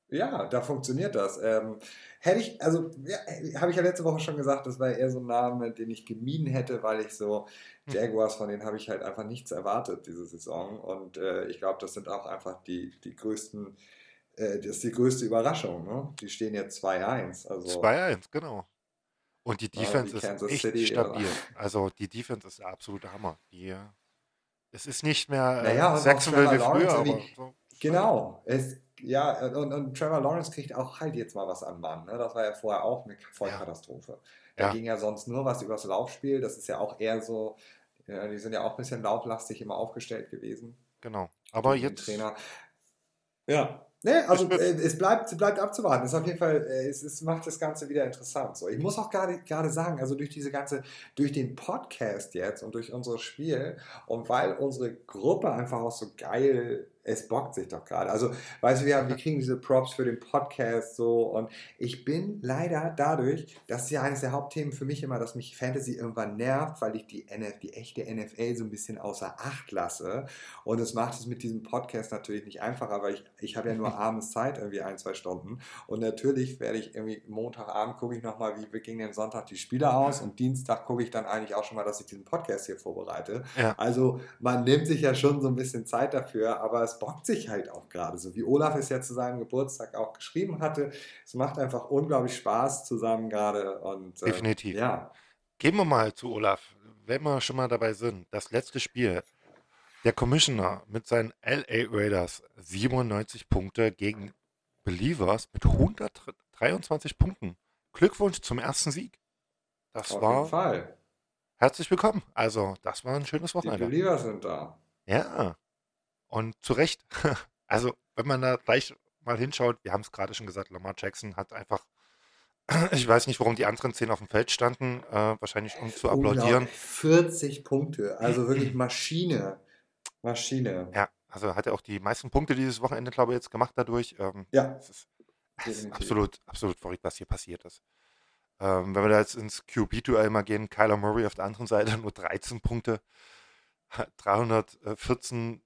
ja, da funktioniert das. Ähm, hätte ich, also ja, habe ich ja letzte Woche schon gesagt, das war eher so ein Name, den ich gemieden hätte, weil ich so Hm. Jaguars, von denen habe ich halt einfach nichts erwartet diese Saison. Und äh, ich glaube, das sind auch einfach die, die größten, äh, das ist die größte Überraschung. Ne? Die stehen jetzt 2-1. Also 2-1, genau. Und die Ja, Defense wie ist Kansas echt City, stabil. oder? Also die Defense ist der absolute Hammer. Die, äh, es ist nicht mehr äh, Naja, auch Jacksonville wie früher, aber so. Genau. Es, ja, und, und Trevor Lawrence kriegt auch halt jetzt mal was an Mann. Ne? Das war ja vorher auch eine Vollkatastrophe. Da Ja. ging ja sonst nur was übers Laufspiel. Das ist ja auch eher so, ja, die sind ja auch ein bisschen lauflastig immer aufgestellt gewesen. Genau. Aber jetzt, Trainer. Ja. Ne, also äh, es bleibt, bleibt abzuwarten. Es ist auf jeden Fall, äh, es, es macht das Ganze wieder interessant. So, ich muss auch gerade gerade sagen, also durch diese ganze, durch den Podcast jetzt und durch unser Spiel und weil unsere Gruppe einfach auch so geil, es bockt sich doch gerade. Also, weißt du, wir, haben, wir kriegen diese Props für den Podcast so und ich bin leider dadurch, das ist ja eines der Hauptthemen für mich immer, dass mich Fantasy irgendwann nervt, weil ich die, NF, die echte NFL so ein bisschen außer Acht lasse. Und es macht es mit diesem Podcast natürlich nicht einfacher, weil ich, ich habe ja nur abends Zeit, irgendwie ein, zwei Stunden. Und natürlich werde ich irgendwie Montagabend gucke ich nochmal, wie gingen den Sonntag die Spiele aus und Dienstag gucke ich dann eigentlich auch schon mal, dass ich diesen Podcast hier vorbereite. Ja. Also man nimmt sich ja schon so ein bisschen Zeit dafür, aber es bockt sich halt auch gerade so, wie Olaf es ja zu seinem Geburtstag auch geschrieben hatte. Es macht einfach unglaublich Spaß zusammen gerade und äh, Definitiv. ja. gehen wir mal zu Olaf, wenn wir schon mal dabei sind. Das letzte Spiel. Der Commissioner mit seinen LA Raiders 97 Punkte gegen Believers mit 123 Punkten. Glückwunsch zum ersten Sieg. Das Auf jeden war Fall. herzlich willkommen. Also, das war ein schönes Die Wochenende. Believer sind da. Ja. Und zu Recht. Also, wenn man da gleich mal hinschaut, wir haben es gerade schon gesagt, Lamar Jackson hat einfach, ich weiß nicht, warum die anderen zehn auf dem Feld standen, äh, wahrscheinlich um zu applaudieren. Unglaublich. 40 Punkte, also wirklich Maschine. Maschine. Ja, also hat er auch die meisten Punkte dieses Wochenende, glaube ich, jetzt gemacht dadurch. Ähm, Ja, es ist, es ist absolut, absolut verrückt, was hier passiert ist. Ähm, wenn wir da jetzt ins QB-Duell mal gehen, Kyler Murray auf der anderen Seite nur 13 Punkte, 314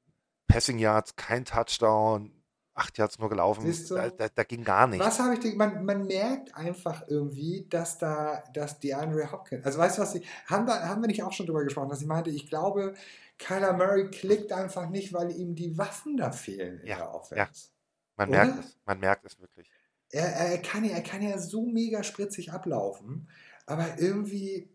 Passing Yards, kein Touchdown, 8 Yards nur gelaufen. Da, da, da ging gar nichts. Was habe ich denn? Man, man merkt einfach irgendwie, dass da, dass die Andre Hopkins, also weißt du was, ich, haben, wir, haben wir nicht auch schon drüber gesprochen, dass ich meinte, ich glaube, Kyler Murray klickt einfach nicht, weil ihm die Waffen da fehlen in Ja, der Offense. Man oder? merkt es, man merkt es wirklich. Er, er, kann ja, er kann ja so mega spritzig ablaufen, aber irgendwie,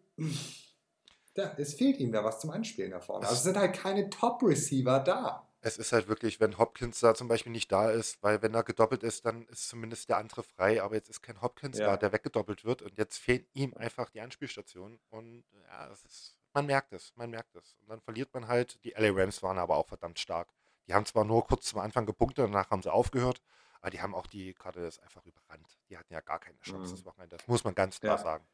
ja, es fehlt ihm da was zum Anspielen da vorne. Also es sind halt keine Top-Receiver da. Es ist halt wirklich, wenn Hopkins da zum Beispiel nicht da ist, weil wenn er gedoppelt ist, dann ist zumindest der andere frei, aber jetzt ist kein Hopkins Ja. da, der weggedoppelt wird und jetzt fehlt ihm einfach die Anspielstation und ja, ist, man merkt es, man merkt es. Und dann verliert man halt, die LA Rams waren aber auch verdammt stark. Die haben zwar nur kurz zum Anfang gepunktet, danach haben sie aufgehört, aber die haben auch die Cardinals einfach überrannt. Die hatten ja gar keine Chance Mhm. das Wochenende. Das muss man ganz klar Ja. sagen.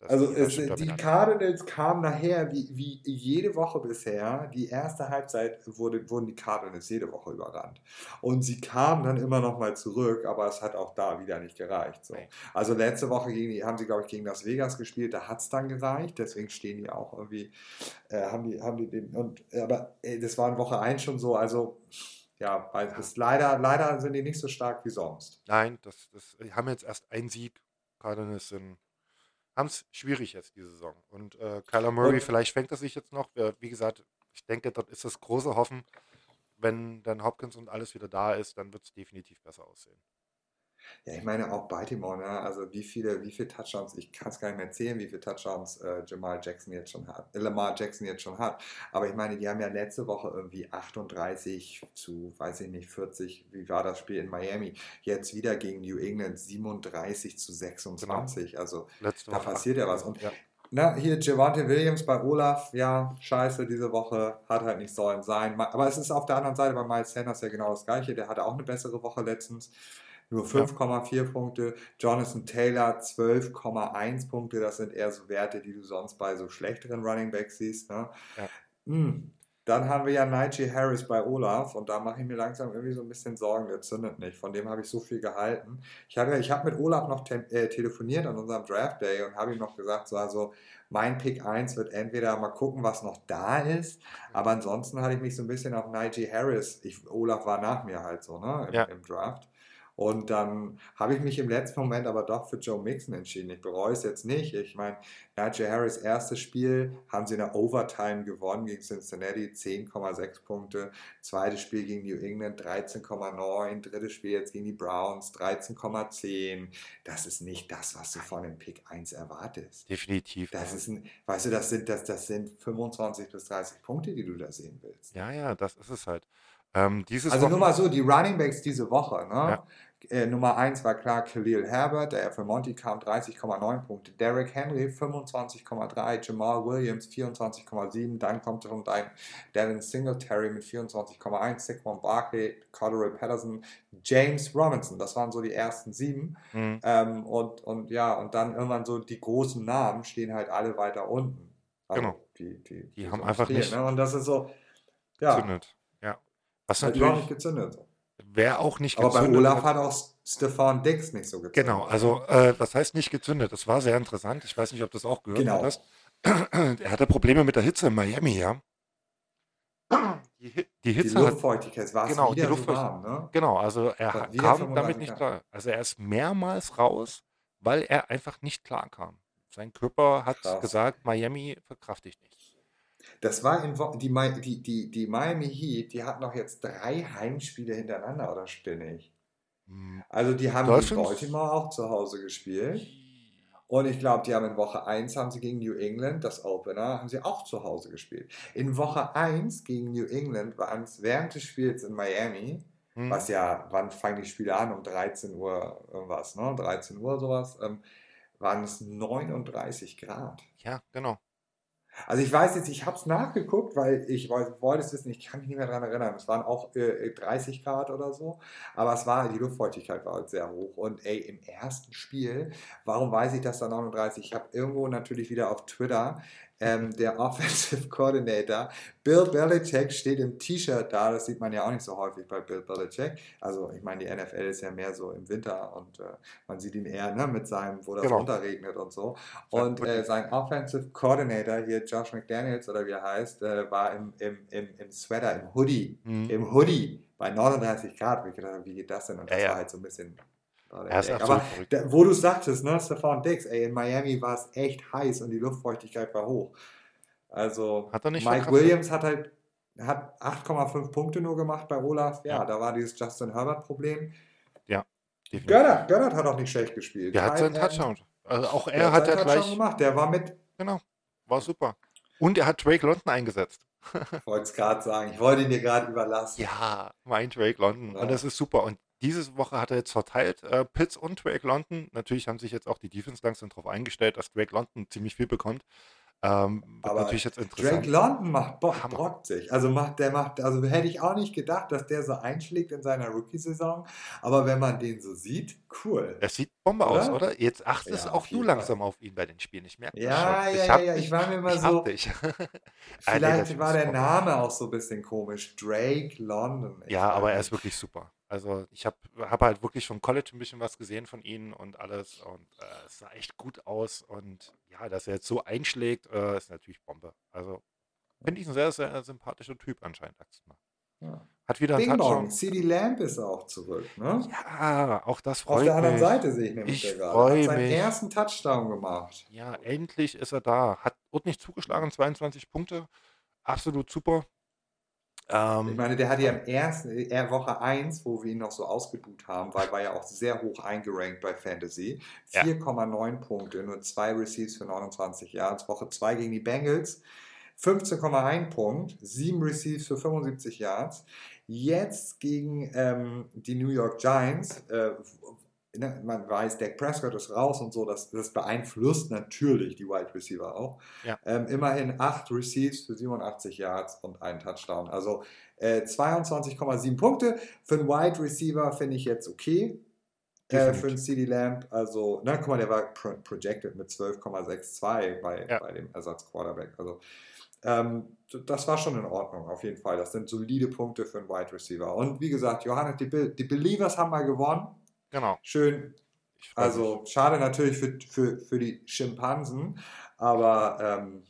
Das- Also es, die. Cardinals kamen nachher, wie, wie jede Woche bisher, die erste Halbzeit wurde, wurden die Cardinals jede Woche überrannt. Und sie kamen dann immer noch mal zurück, aber es hat auch da wieder nicht gereicht. So. Also letzte Woche gegen die, haben sie, glaube ich, gegen Las Vegas gespielt, da hat es dann gereicht, deswegen stehen die auch irgendwie, äh, haben die, haben die den, und, aber äh, das war in Woche 1 schon so, also ja, weil das leider, leider sind die nicht so stark wie sonst. Nein, das, das, die haben jetzt erst einen Sieg Cardinals sind haben es schwierig jetzt diese Saison. Und äh, Kyler Murray, Und vielleicht fängt er sich jetzt noch. Wie gesagt, ich denke, dort ist das große Hoffen, wenn dann Hopkins und alles wieder da ist, dann wird es definitiv besser aussehen. Ja, ich meine auch Baltimore, ne? also wie viele, wie viele Touchdowns, ich kann es gar nicht mehr zählen, wie viele Touchdowns äh, Jamal Jackson jetzt schon hat, äh, Lamar Jackson jetzt schon hat. Aber ich meine, die haben ja letzte Woche irgendwie 38 zu, weiß ich nicht, 40, wie war das Spiel in Miami? Jetzt wieder gegen New England 37 zu Genau. 26. Also Letzte da Woche passiert ja was. 38, Und Ja, na, hier Javante Williams bei Olaf, ja, scheiße, diese Woche hat halt nicht sollen sein. Aber es ist auf der anderen Seite bei Miles Sanders ja genau das Gleiche. Der hatte auch eine bessere Woche letztens. Nur ja, 5,4 Punkte. Jonathan Taylor 12,1 Punkte. Das sind eher so Werte, die du sonst bei so schlechteren Running Backs siehst. Ne? ja. Hm. Dann haben wir ja Nigel Harris bei Olaf und da mache ich mir langsam irgendwie so ein bisschen Sorgen, der zündet nicht. Von dem habe ich so viel gehalten. Ich habe ja, ich habe mit Olaf noch te äh, telefoniert an unserem Draft Day und habe ihm noch gesagt, so also mein Pick 1 wird entweder mal gucken, was noch da ist, aber ansonsten hatte ich mich so ein bisschen auf Nigel Harris. Ich, Olaf war nach mir halt so, ne, im, Ja, im Draft. Und dann habe ich mich im letzten Moment aber doch für Joe Mixon entschieden. Ich bereue es jetzt nicht. Ich meine, Najee Harris erstes Spiel haben sie in der Overtime gewonnen gegen Cincinnati, 10,6 Punkte. Zweites Spiel gegen New England, 13,9. Drittes Spiel jetzt gegen die Browns, 13,10. Das ist nicht das, was du von dem Pick 1 erwartest. definitiv. Das ist ein, weißt du, das sind, das, das sind 25 bis 30 Punkte, die du da sehen willst. ja, ja, das ist es halt. Ähm, Also nur mal so, die Running Backs diese Woche, ne? ja, Äh, Nummer 1 war klar Khalil Herbert, der für Monty kam 30,9 Punkte. Derrick Henry 25,3, Jamal Williams 24,7, dann kommt schon dein Devin Singletary mit 24,1, Saquon Barkley, Cordero Patterson, James Robinson, das waren so die ersten sieben. hm, Ähm, und, und ja, und dann irgendwann so die großen Namen stehen halt alle weiter unten. genau. Also die, die, Die die haben sonst einfach fehlen. nicht Ne? Und das ist so, ja, gezündet. Ja. Was hat überhaupt nicht natürlich, gezündet. Wer auch nicht Aber bei gezündet Olaf hat, auch Stefan Dix nicht so genau, gezündet. also äh, was heißt nicht gezündet? Das war sehr interessant. Ich weiß nicht, ob du das auch gehört Genau. hattest. Er hatte Probleme mit der Hitze in Miami, ja. Die, Hi- die Die Hitze hat, Luftfeuchtigkeit, war es genau, die wieder so Luftfeuchtigkeit. warm, ne? Genau, also er kam damit 35 nicht klar. Also er ist mehrmals raus, weil er einfach nicht klar kam. Sein Körper hat Krass. gesagt, Miami verkrafte ich nicht. Das war in Wo die, die, die, die Miami Heat, die hatten noch jetzt drei Heimspiele hintereinander, oder spinne ich? Hm, Also die haben Dolphins? Baltimore auch zu Hause gespielt. Und ich glaube, die haben in Woche 1 haben sie gegen New England, das Opener, haben sie auch zu Hause gespielt. In Woche 1 gegen New England waren es während des Spiels in Miami, Hm, was ja, wann fangen die Spiele an? Um 13 Uhr irgendwas, ne? 13 Uhr sowas, ähm, waren es 39 Grad. Ja, genau. Also ich weiß jetzt, ich habe es nachgeguckt, weil ich wollte es wissen, ich kann mich nicht mehr daran erinnern. Es waren auch äh, 30 Grad oder so, aber es war, die Luftfeuchtigkeit war halt sehr hoch. Und ey, im ersten Spiel, warum weiß ich das da 39? Ich habe irgendwo natürlich wieder auf Twitter ähm, der Offensive Coordinator, Bill Belichick steht im T-Shirt da, das sieht man ja auch nicht so häufig bei Bill Belichick. Also ich meine, die NFL ist ja mehr so im Winter und äh, man sieht ihn eher ne, mit seinem, wo das Genau. runterregnet und so. Und äh, sein Offensive Coordinator hier, Josh McDaniels oder wie er heißt, äh, war im, im, im, im Sweater, im Hoodie, Hm. im Hoodie bei 39 Grad. Wie, gedacht, wie geht das denn? Und das ja. war halt so ein bisschen. Der Er ist Aber verrückt. da, wo du sagtest, ne, Stefan Dix, ey, in Miami war es echt heiß und die Luftfeuchtigkeit war hoch. Also Hat er nicht Mike verkraftet? Williams hat halt hat 8,5 Punkte nur gemacht bei Olaf. Ja, Ja. da war dieses Justin Herbert-Problem. Ja. Gönnert, Gönnert hat auch nicht schlecht gespielt. Der hat seinen Touchdown. Also auch der er hat hat ja seinen Touchdown gleich, gemacht. Der war mit, genau, war super. Und er hat Drake London eingesetzt. ich wollte es gerade sagen, ich wollte ihn dir gerade überlassen. Ja, mein Drake London. Ja. Und das ist super. Und diese Woche hat er jetzt verteilt, äh, Pitts und Drake London. Natürlich haben sich jetzt auch die Defense langsam darauf eingestellt, dass Drake London ziemlich viel bekommt. Ähm, Aber natürlich jetzt Drake interessant. London macht Bock, Hammer. brockt sich. Also macht, der macht, also hätte ich auch nicht gedacht, dass der so einschlägt in seiner Rookie-Saison. Aber wenn man den so sieht, cool. Es sieht Bombe Oder? aus, oder? Jetzt achtest Ja, auch du langsam auf ihn bei den Spielen. Ich merke das Ja, schon. ja, ja, ja, ich war mir immer so- Vielleicht war der. Name auch so ein bisschen komisch. Drake London. Ich Ja, aber er nicht. ist wirklich super. Also ich habe hab halt wirklich vom College ein bisschen was gesehen von ihm und alles und äh, es sah echt gut aus und ja, dass er jetzt so einschlägt, äh, ist natürlich Bombe. Also finde ich ein sehr, sehr sympathischer Typ anscheinend. Axel. Ja. Hat wieder Bong, Touchdown. CD Lamb ist auch zurück. Ne? Ja, auch das Auf freut der anderen mich. Seite sehe ich nämlich Ich gerade. Hat seinen mich. ersten Touchdown gemacht. Ja, endlich ist er da. Hat ordentlich zugeschlagen, 22 Punkte. Absolut super. Ich Ähm, meine, der hat ja im ersten, äh, Woche 1, wo wir ihn noch so ausgebucht haben, weil war ja auch sehr hoch eingerankt bei Fantasy. Ja. 4,9 Punkte, nur zwei Receives für 29 Yards. Woche 2 gegen die Bengals, 15,1 Punkt, 7 Receives für 75 Yards. Jetzt gegen ähm, die New York Giants, äh, ne, man weiß, Dak Prescott ist raus und so, das, das beeinflusst natürlich die Wide Receiver auch. Ja. Ähm, immerhin 8 Receives für 87 Yards und einen Touchdown. Also äh, 22,7 Punkte. Für einen Wide Receiver finde ich jetzt okay. Äh, für einen CD Lamp, also, na, guck mal, der war pro projected mit 12,62 bei, Ja. bei dem Ersatz-Quarterback. Also, ähm, das war schon in Ordnung, auf jeden Fall. Das sind solide Punkte für einen Wide Receiver. Und wie gesagt, Johannes, die, Be die Believers haben mal gewonnen. Genau. Schön. Mich. Also, schade natürlich für, für, für die Schimpansen, aber ähm,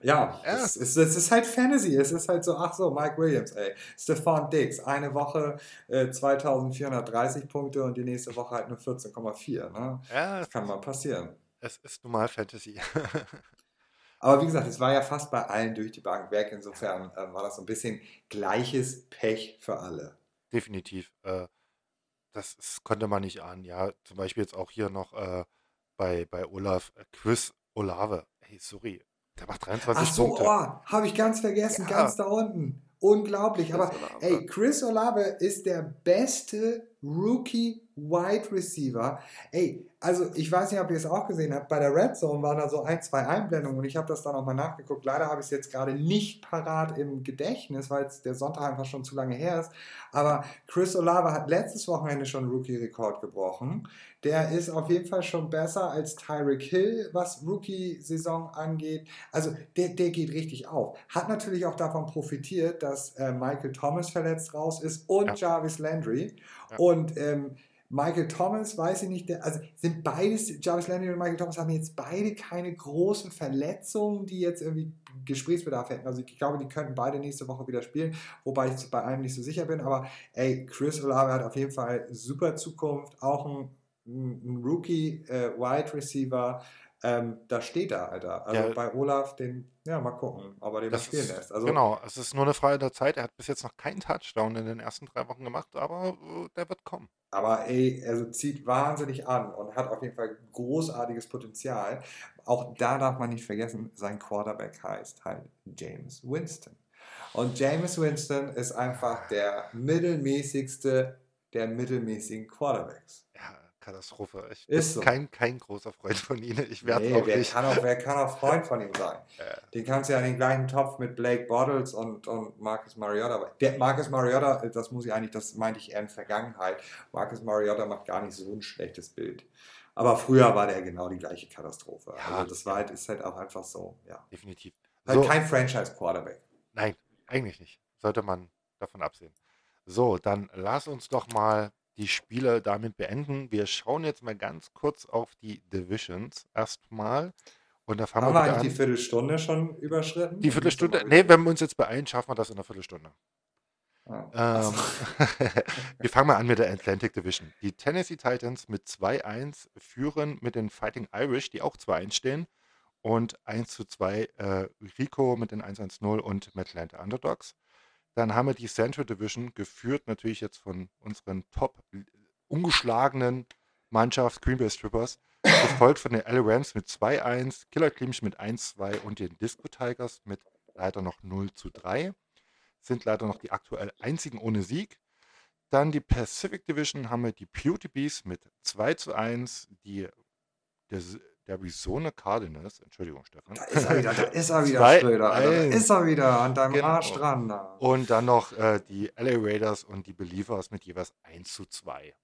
ja, Ja. Es, es, es ist halt Fantasy. Es ist halt so, ach so, Mike Williams, ey. Stefan Diggs, eine Woche äh, 2430 Punkte und die nächste Woche halt nur 14,4. Ne? Ja, Das kann mal passieren. es ist nun mal Fantasy. Aber wie gesagt, es war ja fast bei allen durch die Bank weg. Insofern ähm, war das so ein bisschen gleiches Pech für alle. Definitiv. Äh, das ist, konnte man nicht ahnen. Ja, zum Beispiel jetzt auch hier noch äh, bei, bei Olaf, äh, Chris Olave. Hey, sorry, der macht 23 Ach so, Punkte. oh, habe ich ganz vergessen, Ja. ganz da unten. Unglaublich. Aber Chris Olave. ey, Chris Olave ist der beste Rookie Wide Receiver. Ey, also ich weiß nicht, ob ihr es auch gesehen habt. Bei der Red Zone waren da so ein, zwei Einblendungen und ich habe das dann nochmal nachgeguckt. Leider habe ich es jetzt gerade nicht parat im Gedächtnis, weil es der Sonntag einfach schon zu lange her ist. Aber Chris Olave hat letztes Wochenende schon Rookie-Rekord gebrochen. Der ist auf jeden Fall schon besser als Tyreek Hill, was Rookie-Saison angeht. Also der, der geht richtig auf. Hat natürlich auch davon profitiert, dass äh, Michael Thomas verletzt raus ist und Ja. Jarvis Landry. Und ähm, Michael Thomas, weiß ich nicht, der, also sind beides, Jarvis Landry und Michael Thomas haben jetzt beide keine großen Verletzungen, die jetzt irgendwie Gesprächsbedarf hätten. Also ich glaube, die könnten beide nächste Woche wieder spielen, wobei ich bei einem nicht so sicher bin. Aber ey, Chris Olave hat auf jeden Fall super Zukunft, auch ein, ein Rookie äh, Wide Receiver. Ähm, da steht er, Alter. Also Ja. bei Olaf, den, ja, mal gucken, ob er den Das spielen ist, lässt. Also, genau, es ist nur eine Frage der Zeit. Er hat bis jetzt noch keinen Touchdown in den ersten drei Wochen gemacht, aber äh, der wird kommen. Aber ey, also zieht wahnsinnig an und hat auf jeden Fall großartiges Potenzial. Auch da darf man nicht vergessen, sein Quarterback heißt halt James Winston. Und James Winston ist einfach der mittelmäßigste der mittelmäßigen Quarterbacks. Ja, Katastrophe. Ich Ist bin so. kein, kein großer Freund von Ihnen. Ich werde Nee, auch wer nicht. kann auch, wer kann auch Freund von ihm sein? Äh, Den kannst du ja in den gleichen Topf mit Blake Bottles und, und Marcus Mariota. Der Marcus Mariota, das muss ich eigentlich, das meinte ich eher in Vergangenheit. Marcus Mariota macht gar nicht so ein schlechtes Bild. Aber früher war der genau die gleiche Katastrophe. Ja, also das war halt, ist halt auch einfach so, ja. definitiv. Halt So, kein Franchise-Quarterback. nein, eigentlich nicht. Sollte man davon absehen. So, dann lass uns doch mal die Spiele damit beenden. Wir schauen jetzt mal ganz kurz auf die Divisions erstmal. Und da fangen Haben wir eigentlich die an. Viertelstunde schon überschritten? Die Viertelstunde, nee, wenn wir uns jetzt beeilen, schaffen wir das in einer Viertelstunde. Ah. Ähm, wir fangen mal an mit der Atlantic Division. Die Tennessee Titans mit 2-1 führen mit den Fighting Irish, die auch 2-1 stehen. Und 1 zu 2 äh, Rico mit den 1-1-0 und mit Atlanta Underdogs. Dann haben wir die Central Division, geführt natürlich jetzt von unseren top äh, ungeschlagenen Mannschaft Green Bay Strippers, gefolgt von den LA Rams mit 2-1, Killer Cleans mit 1-2 und den Disco Tigers mit leider noch 0 zu 3 sind leider noch die aktuell einzigen ohne Sieg. Dann die Pacific Division haben wir die Beauty Bees mit 2 zu 1, die der, der Arizona Cardinals, Entschuldigung, Stefan. Da ist er wieder, da ist er wieder, Zwei, Schröder. Alter. Da ist er wieder an deinem Genau. Arsch dran. Da. Und dann noch äh, die LA Raiders und die Believers mit jeweils 1 zu 2.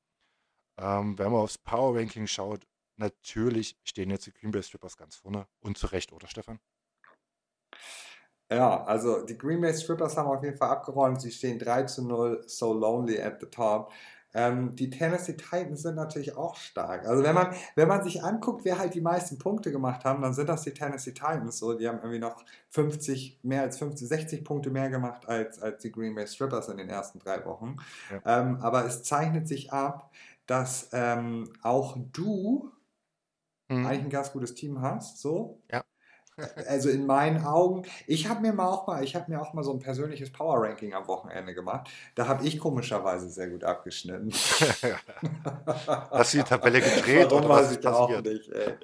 Ähm, wenn man aufs Power Ranking schaut, natürlich stehen jetzt die Green Bay Strippers ganz vorne. Und zu Recht, oder Stefan? Ja, also die Green Bay Strippers haben auf jeden Fall abgeräumt. Sie stehen 3 zu 0, so lonely at the top. Ähm, die Tennessee Titans sind natürlich auch stark. Also wenn man, wenn man sich anguckt, wer halt die meisten Punkte gemacht haben, dann sind das die Tennessee Titans. So, die haben irgendwie noch 50, mehr als 50, 60 Punkte mehr gemacht als, als die Green Bay Strippers in den ersten drei Wochen. Ja. Ähm, aber es zeichnet sich ab, dass ähm, auch du mhm. eigentlich ein ganz gutes Team hast. So. Ja. Also in meinen Augen, ich habe mir mal auch mal, ich habe mir auch mal so ein persönliches Power Ranking am Wochenende gemacht. Da habe ich komischerweise sehr gut abgeschnitten. Hast du die Tabelle gedreht Warum oder was ich auch nicht, ey.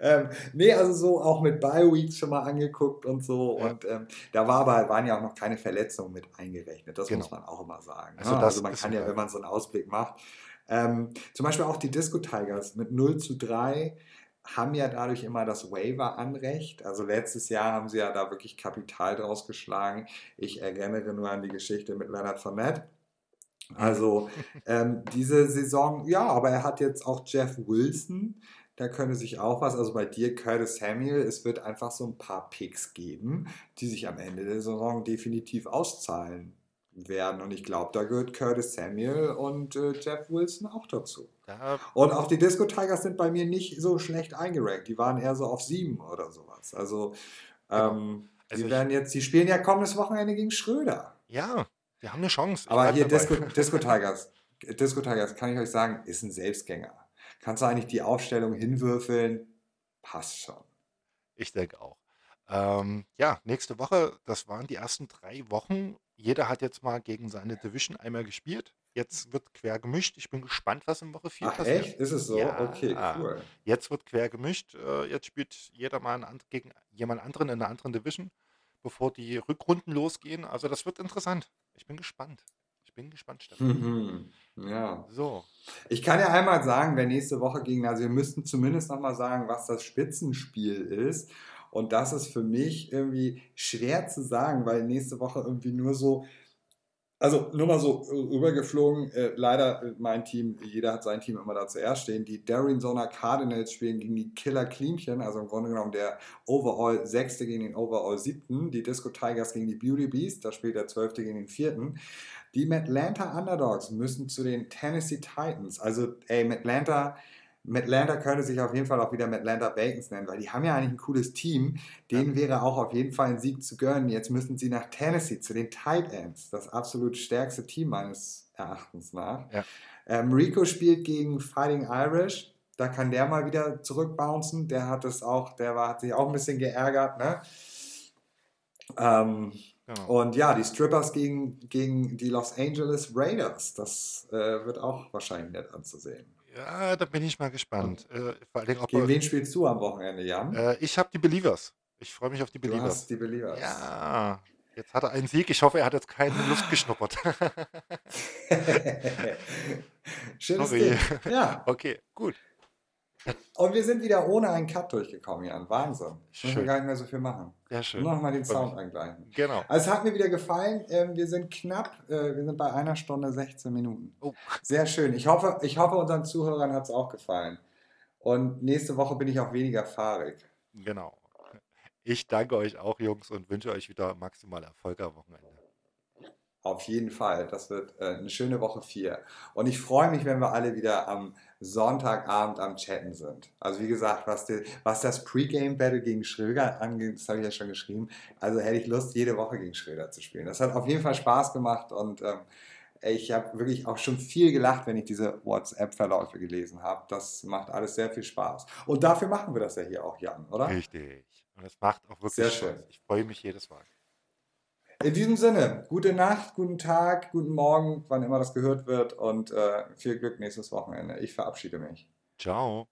ähm, nee, also so auch mit Bye Weeks schon mal angeguckt und so. Ja. Und ähm, da war aber, waren ja auch noch keine Verletzungen mit eingerechnet. Das genau. muss man auch immer sagen. Also, ne? also man kann ja, wenn man so einen Ausblick macht. Ähm, zum Beispiel auch die Disco Tigers mit 0 zu 3 haben ja dadurch immer das Waiver-Anrecht. Also letztes Jahr haben sie ja da wirklich Kapital draus geschlagen. Ich erinnere nur an die Geschichte mit Leonard Fournette. Also ähm, diese Saison, ja, aber er hat jetzt auch Jeff Wilson. Da könnte sich auch was, also bei dir Curtis Samuel, es wird einfach so ein paar Picks geben, die sich am Ende der Saison definitiv auszahlen werden. Und ich glaube, da gehört Curtis Samuel und äh, Jeff Wilson auch dazu. Ja. Und auch die Disco Tigers sind bei mir nicht so schlecht eingerankt. Die waren eher so auf sieben oder sowas. Also, ähm, also die werden jetzt, die spielen ja kommendes Wochenende gegen Schröder. Ja, die haben eine Chance. Aber hier Disco, Disco Tigers, Disco Tigers, kann ich euch sagen, ist ein Selbstgänger. Kannst du eigentlich die Aufstellung hinwürfeln? Passt schon. Ich denke auch. Ähm, ja, nächste Woche, das waren die ersten drei Wochen jeder hat jetzt mal gegen seine Division einmal gespielt. Jetzt wird quer gemischt. Ich bin gespannt, was in Woche 4 Ach, passiert. echt? Ist es so? Ja, okay, cool. Jetzt wird quer gemischt. Äh, jetzt spielt jeder mal gegen jemand anderen in einer anderen Division, bevor die Rückrunden losgehen. Also das wird interessant. Ich bin gespannt. Ich bin gespannt, Stefan. Mhm. Ja. So. Ich kann ja einmal sagen, wer nächste Woche gegen, also wir müssten zumindest nochmal sagen, was das Spitzenspiel ist. Und das ist für mich irgendwie schwer zu sagen, weil nächste Woche irgendwie nur so, also nur mal so rübergeflogen, äh, leider äh, mein Team, jeder hat sein Team immer da zuerst stehen. Die Arizona Cardinals spielen gegen die Killer Cleanchen, also im Grunde genommen der Overall Sechste gegen den Overall Siebten. Die Disco Tigers gegen die Beauty Beast, da spielt der Zwölfte gegen den Vierten. Die Atlanta Underdogs müssen zu den Tennessee Titans. Also, ey, Atlanta Atlanta könnte sich auf jeden Fall auch wieder Atlanta Bacons nennen, weil die haben ja eigentlich ein cooles Team. Denen ja. wäre auch auf jeden Fall ein Sieg zu gönnen. Jetzt müssen sie nach Tennessee zu den Tight Ends, das absolut stärkste Team meines Erachtens nach. Ja. Ähm, Rico spielt gegen Fighting Irish. Da kann der mal wieder zurückbouncen. Der hat es auch, der war, hat sich auch ein bisschen geärgert. Ne? Ähm, Genau. Und ja, die Strippers gegen, gegen die Los Angeles Raiders, das äh, wird auch wahrscheinlich nett anzusehen. Ja, da bin ich mal gespannt. Äh, vor allem, ob Gegen wen spielst du am Wochenende, Jan? Äh, ich habe die Believers. Ich freue mich auf die Believers. Du hast die Believers. Ja, jetzt hat er einen Sieg. Ich hoffe, er hat jetzt keine Luft geschnuppert. Schönes Sorry. Ding. Ja. Okay, gut. Und wir sind wieder ohne einen Cut durchgekommen, Jan. Wahnsinn. Schön. Müssen wir gar nicht mehr so viel machen. Ja, schön. Nur noch mal den Sound angleichen. Genau. Also es hat mir wieder gefallen. Ähm, wir sind knapp, äh, wir sind bei einer Stunde 16 Minuten. Oh. Sehr schön. Ich hoffe, ich hoffe unseren Zuhörern hat es auch gefallen. Und nächste Woche bin ich auch weniger fahrig. Genau. Ich danke euch auch, Jungs, und wünsche euch wieder maximal Erfolg am Wochenende. Auf jeden Fall. Das wird äh, eine schöne Woche 4. Und ich freue mich, wenn wir alle wieder am Sonntagabend am Chatten sind. Also wie gesagt, was, die, was das Pre-Game-Battle gegen Schröder angeht, das habe ich ja schon geschrieben. Also hätte ich Lust, jede Woche gegen Schröder zu spielen. Das hat auf jeden Fall Spaß gemacht und ähm, ich habe wirklich auch schon viel gelacht, wenn ich diese WhatsApp-Verläufe gelesen habe. Das macht alles sehr viel Spaß. Und dafür machen wir das ja hier auch, Jan, oder? Richtig. Und es macht auch wirklich sehr Spaß. Schön. Ich freue mich jedes Mal. In diesem Sinne, gute Nacht, guten Tag, guten Morgen, wann immer das gehört wird und äh, viel Glück nächstes Wochenende. Ich verabschiede mich. Ciao.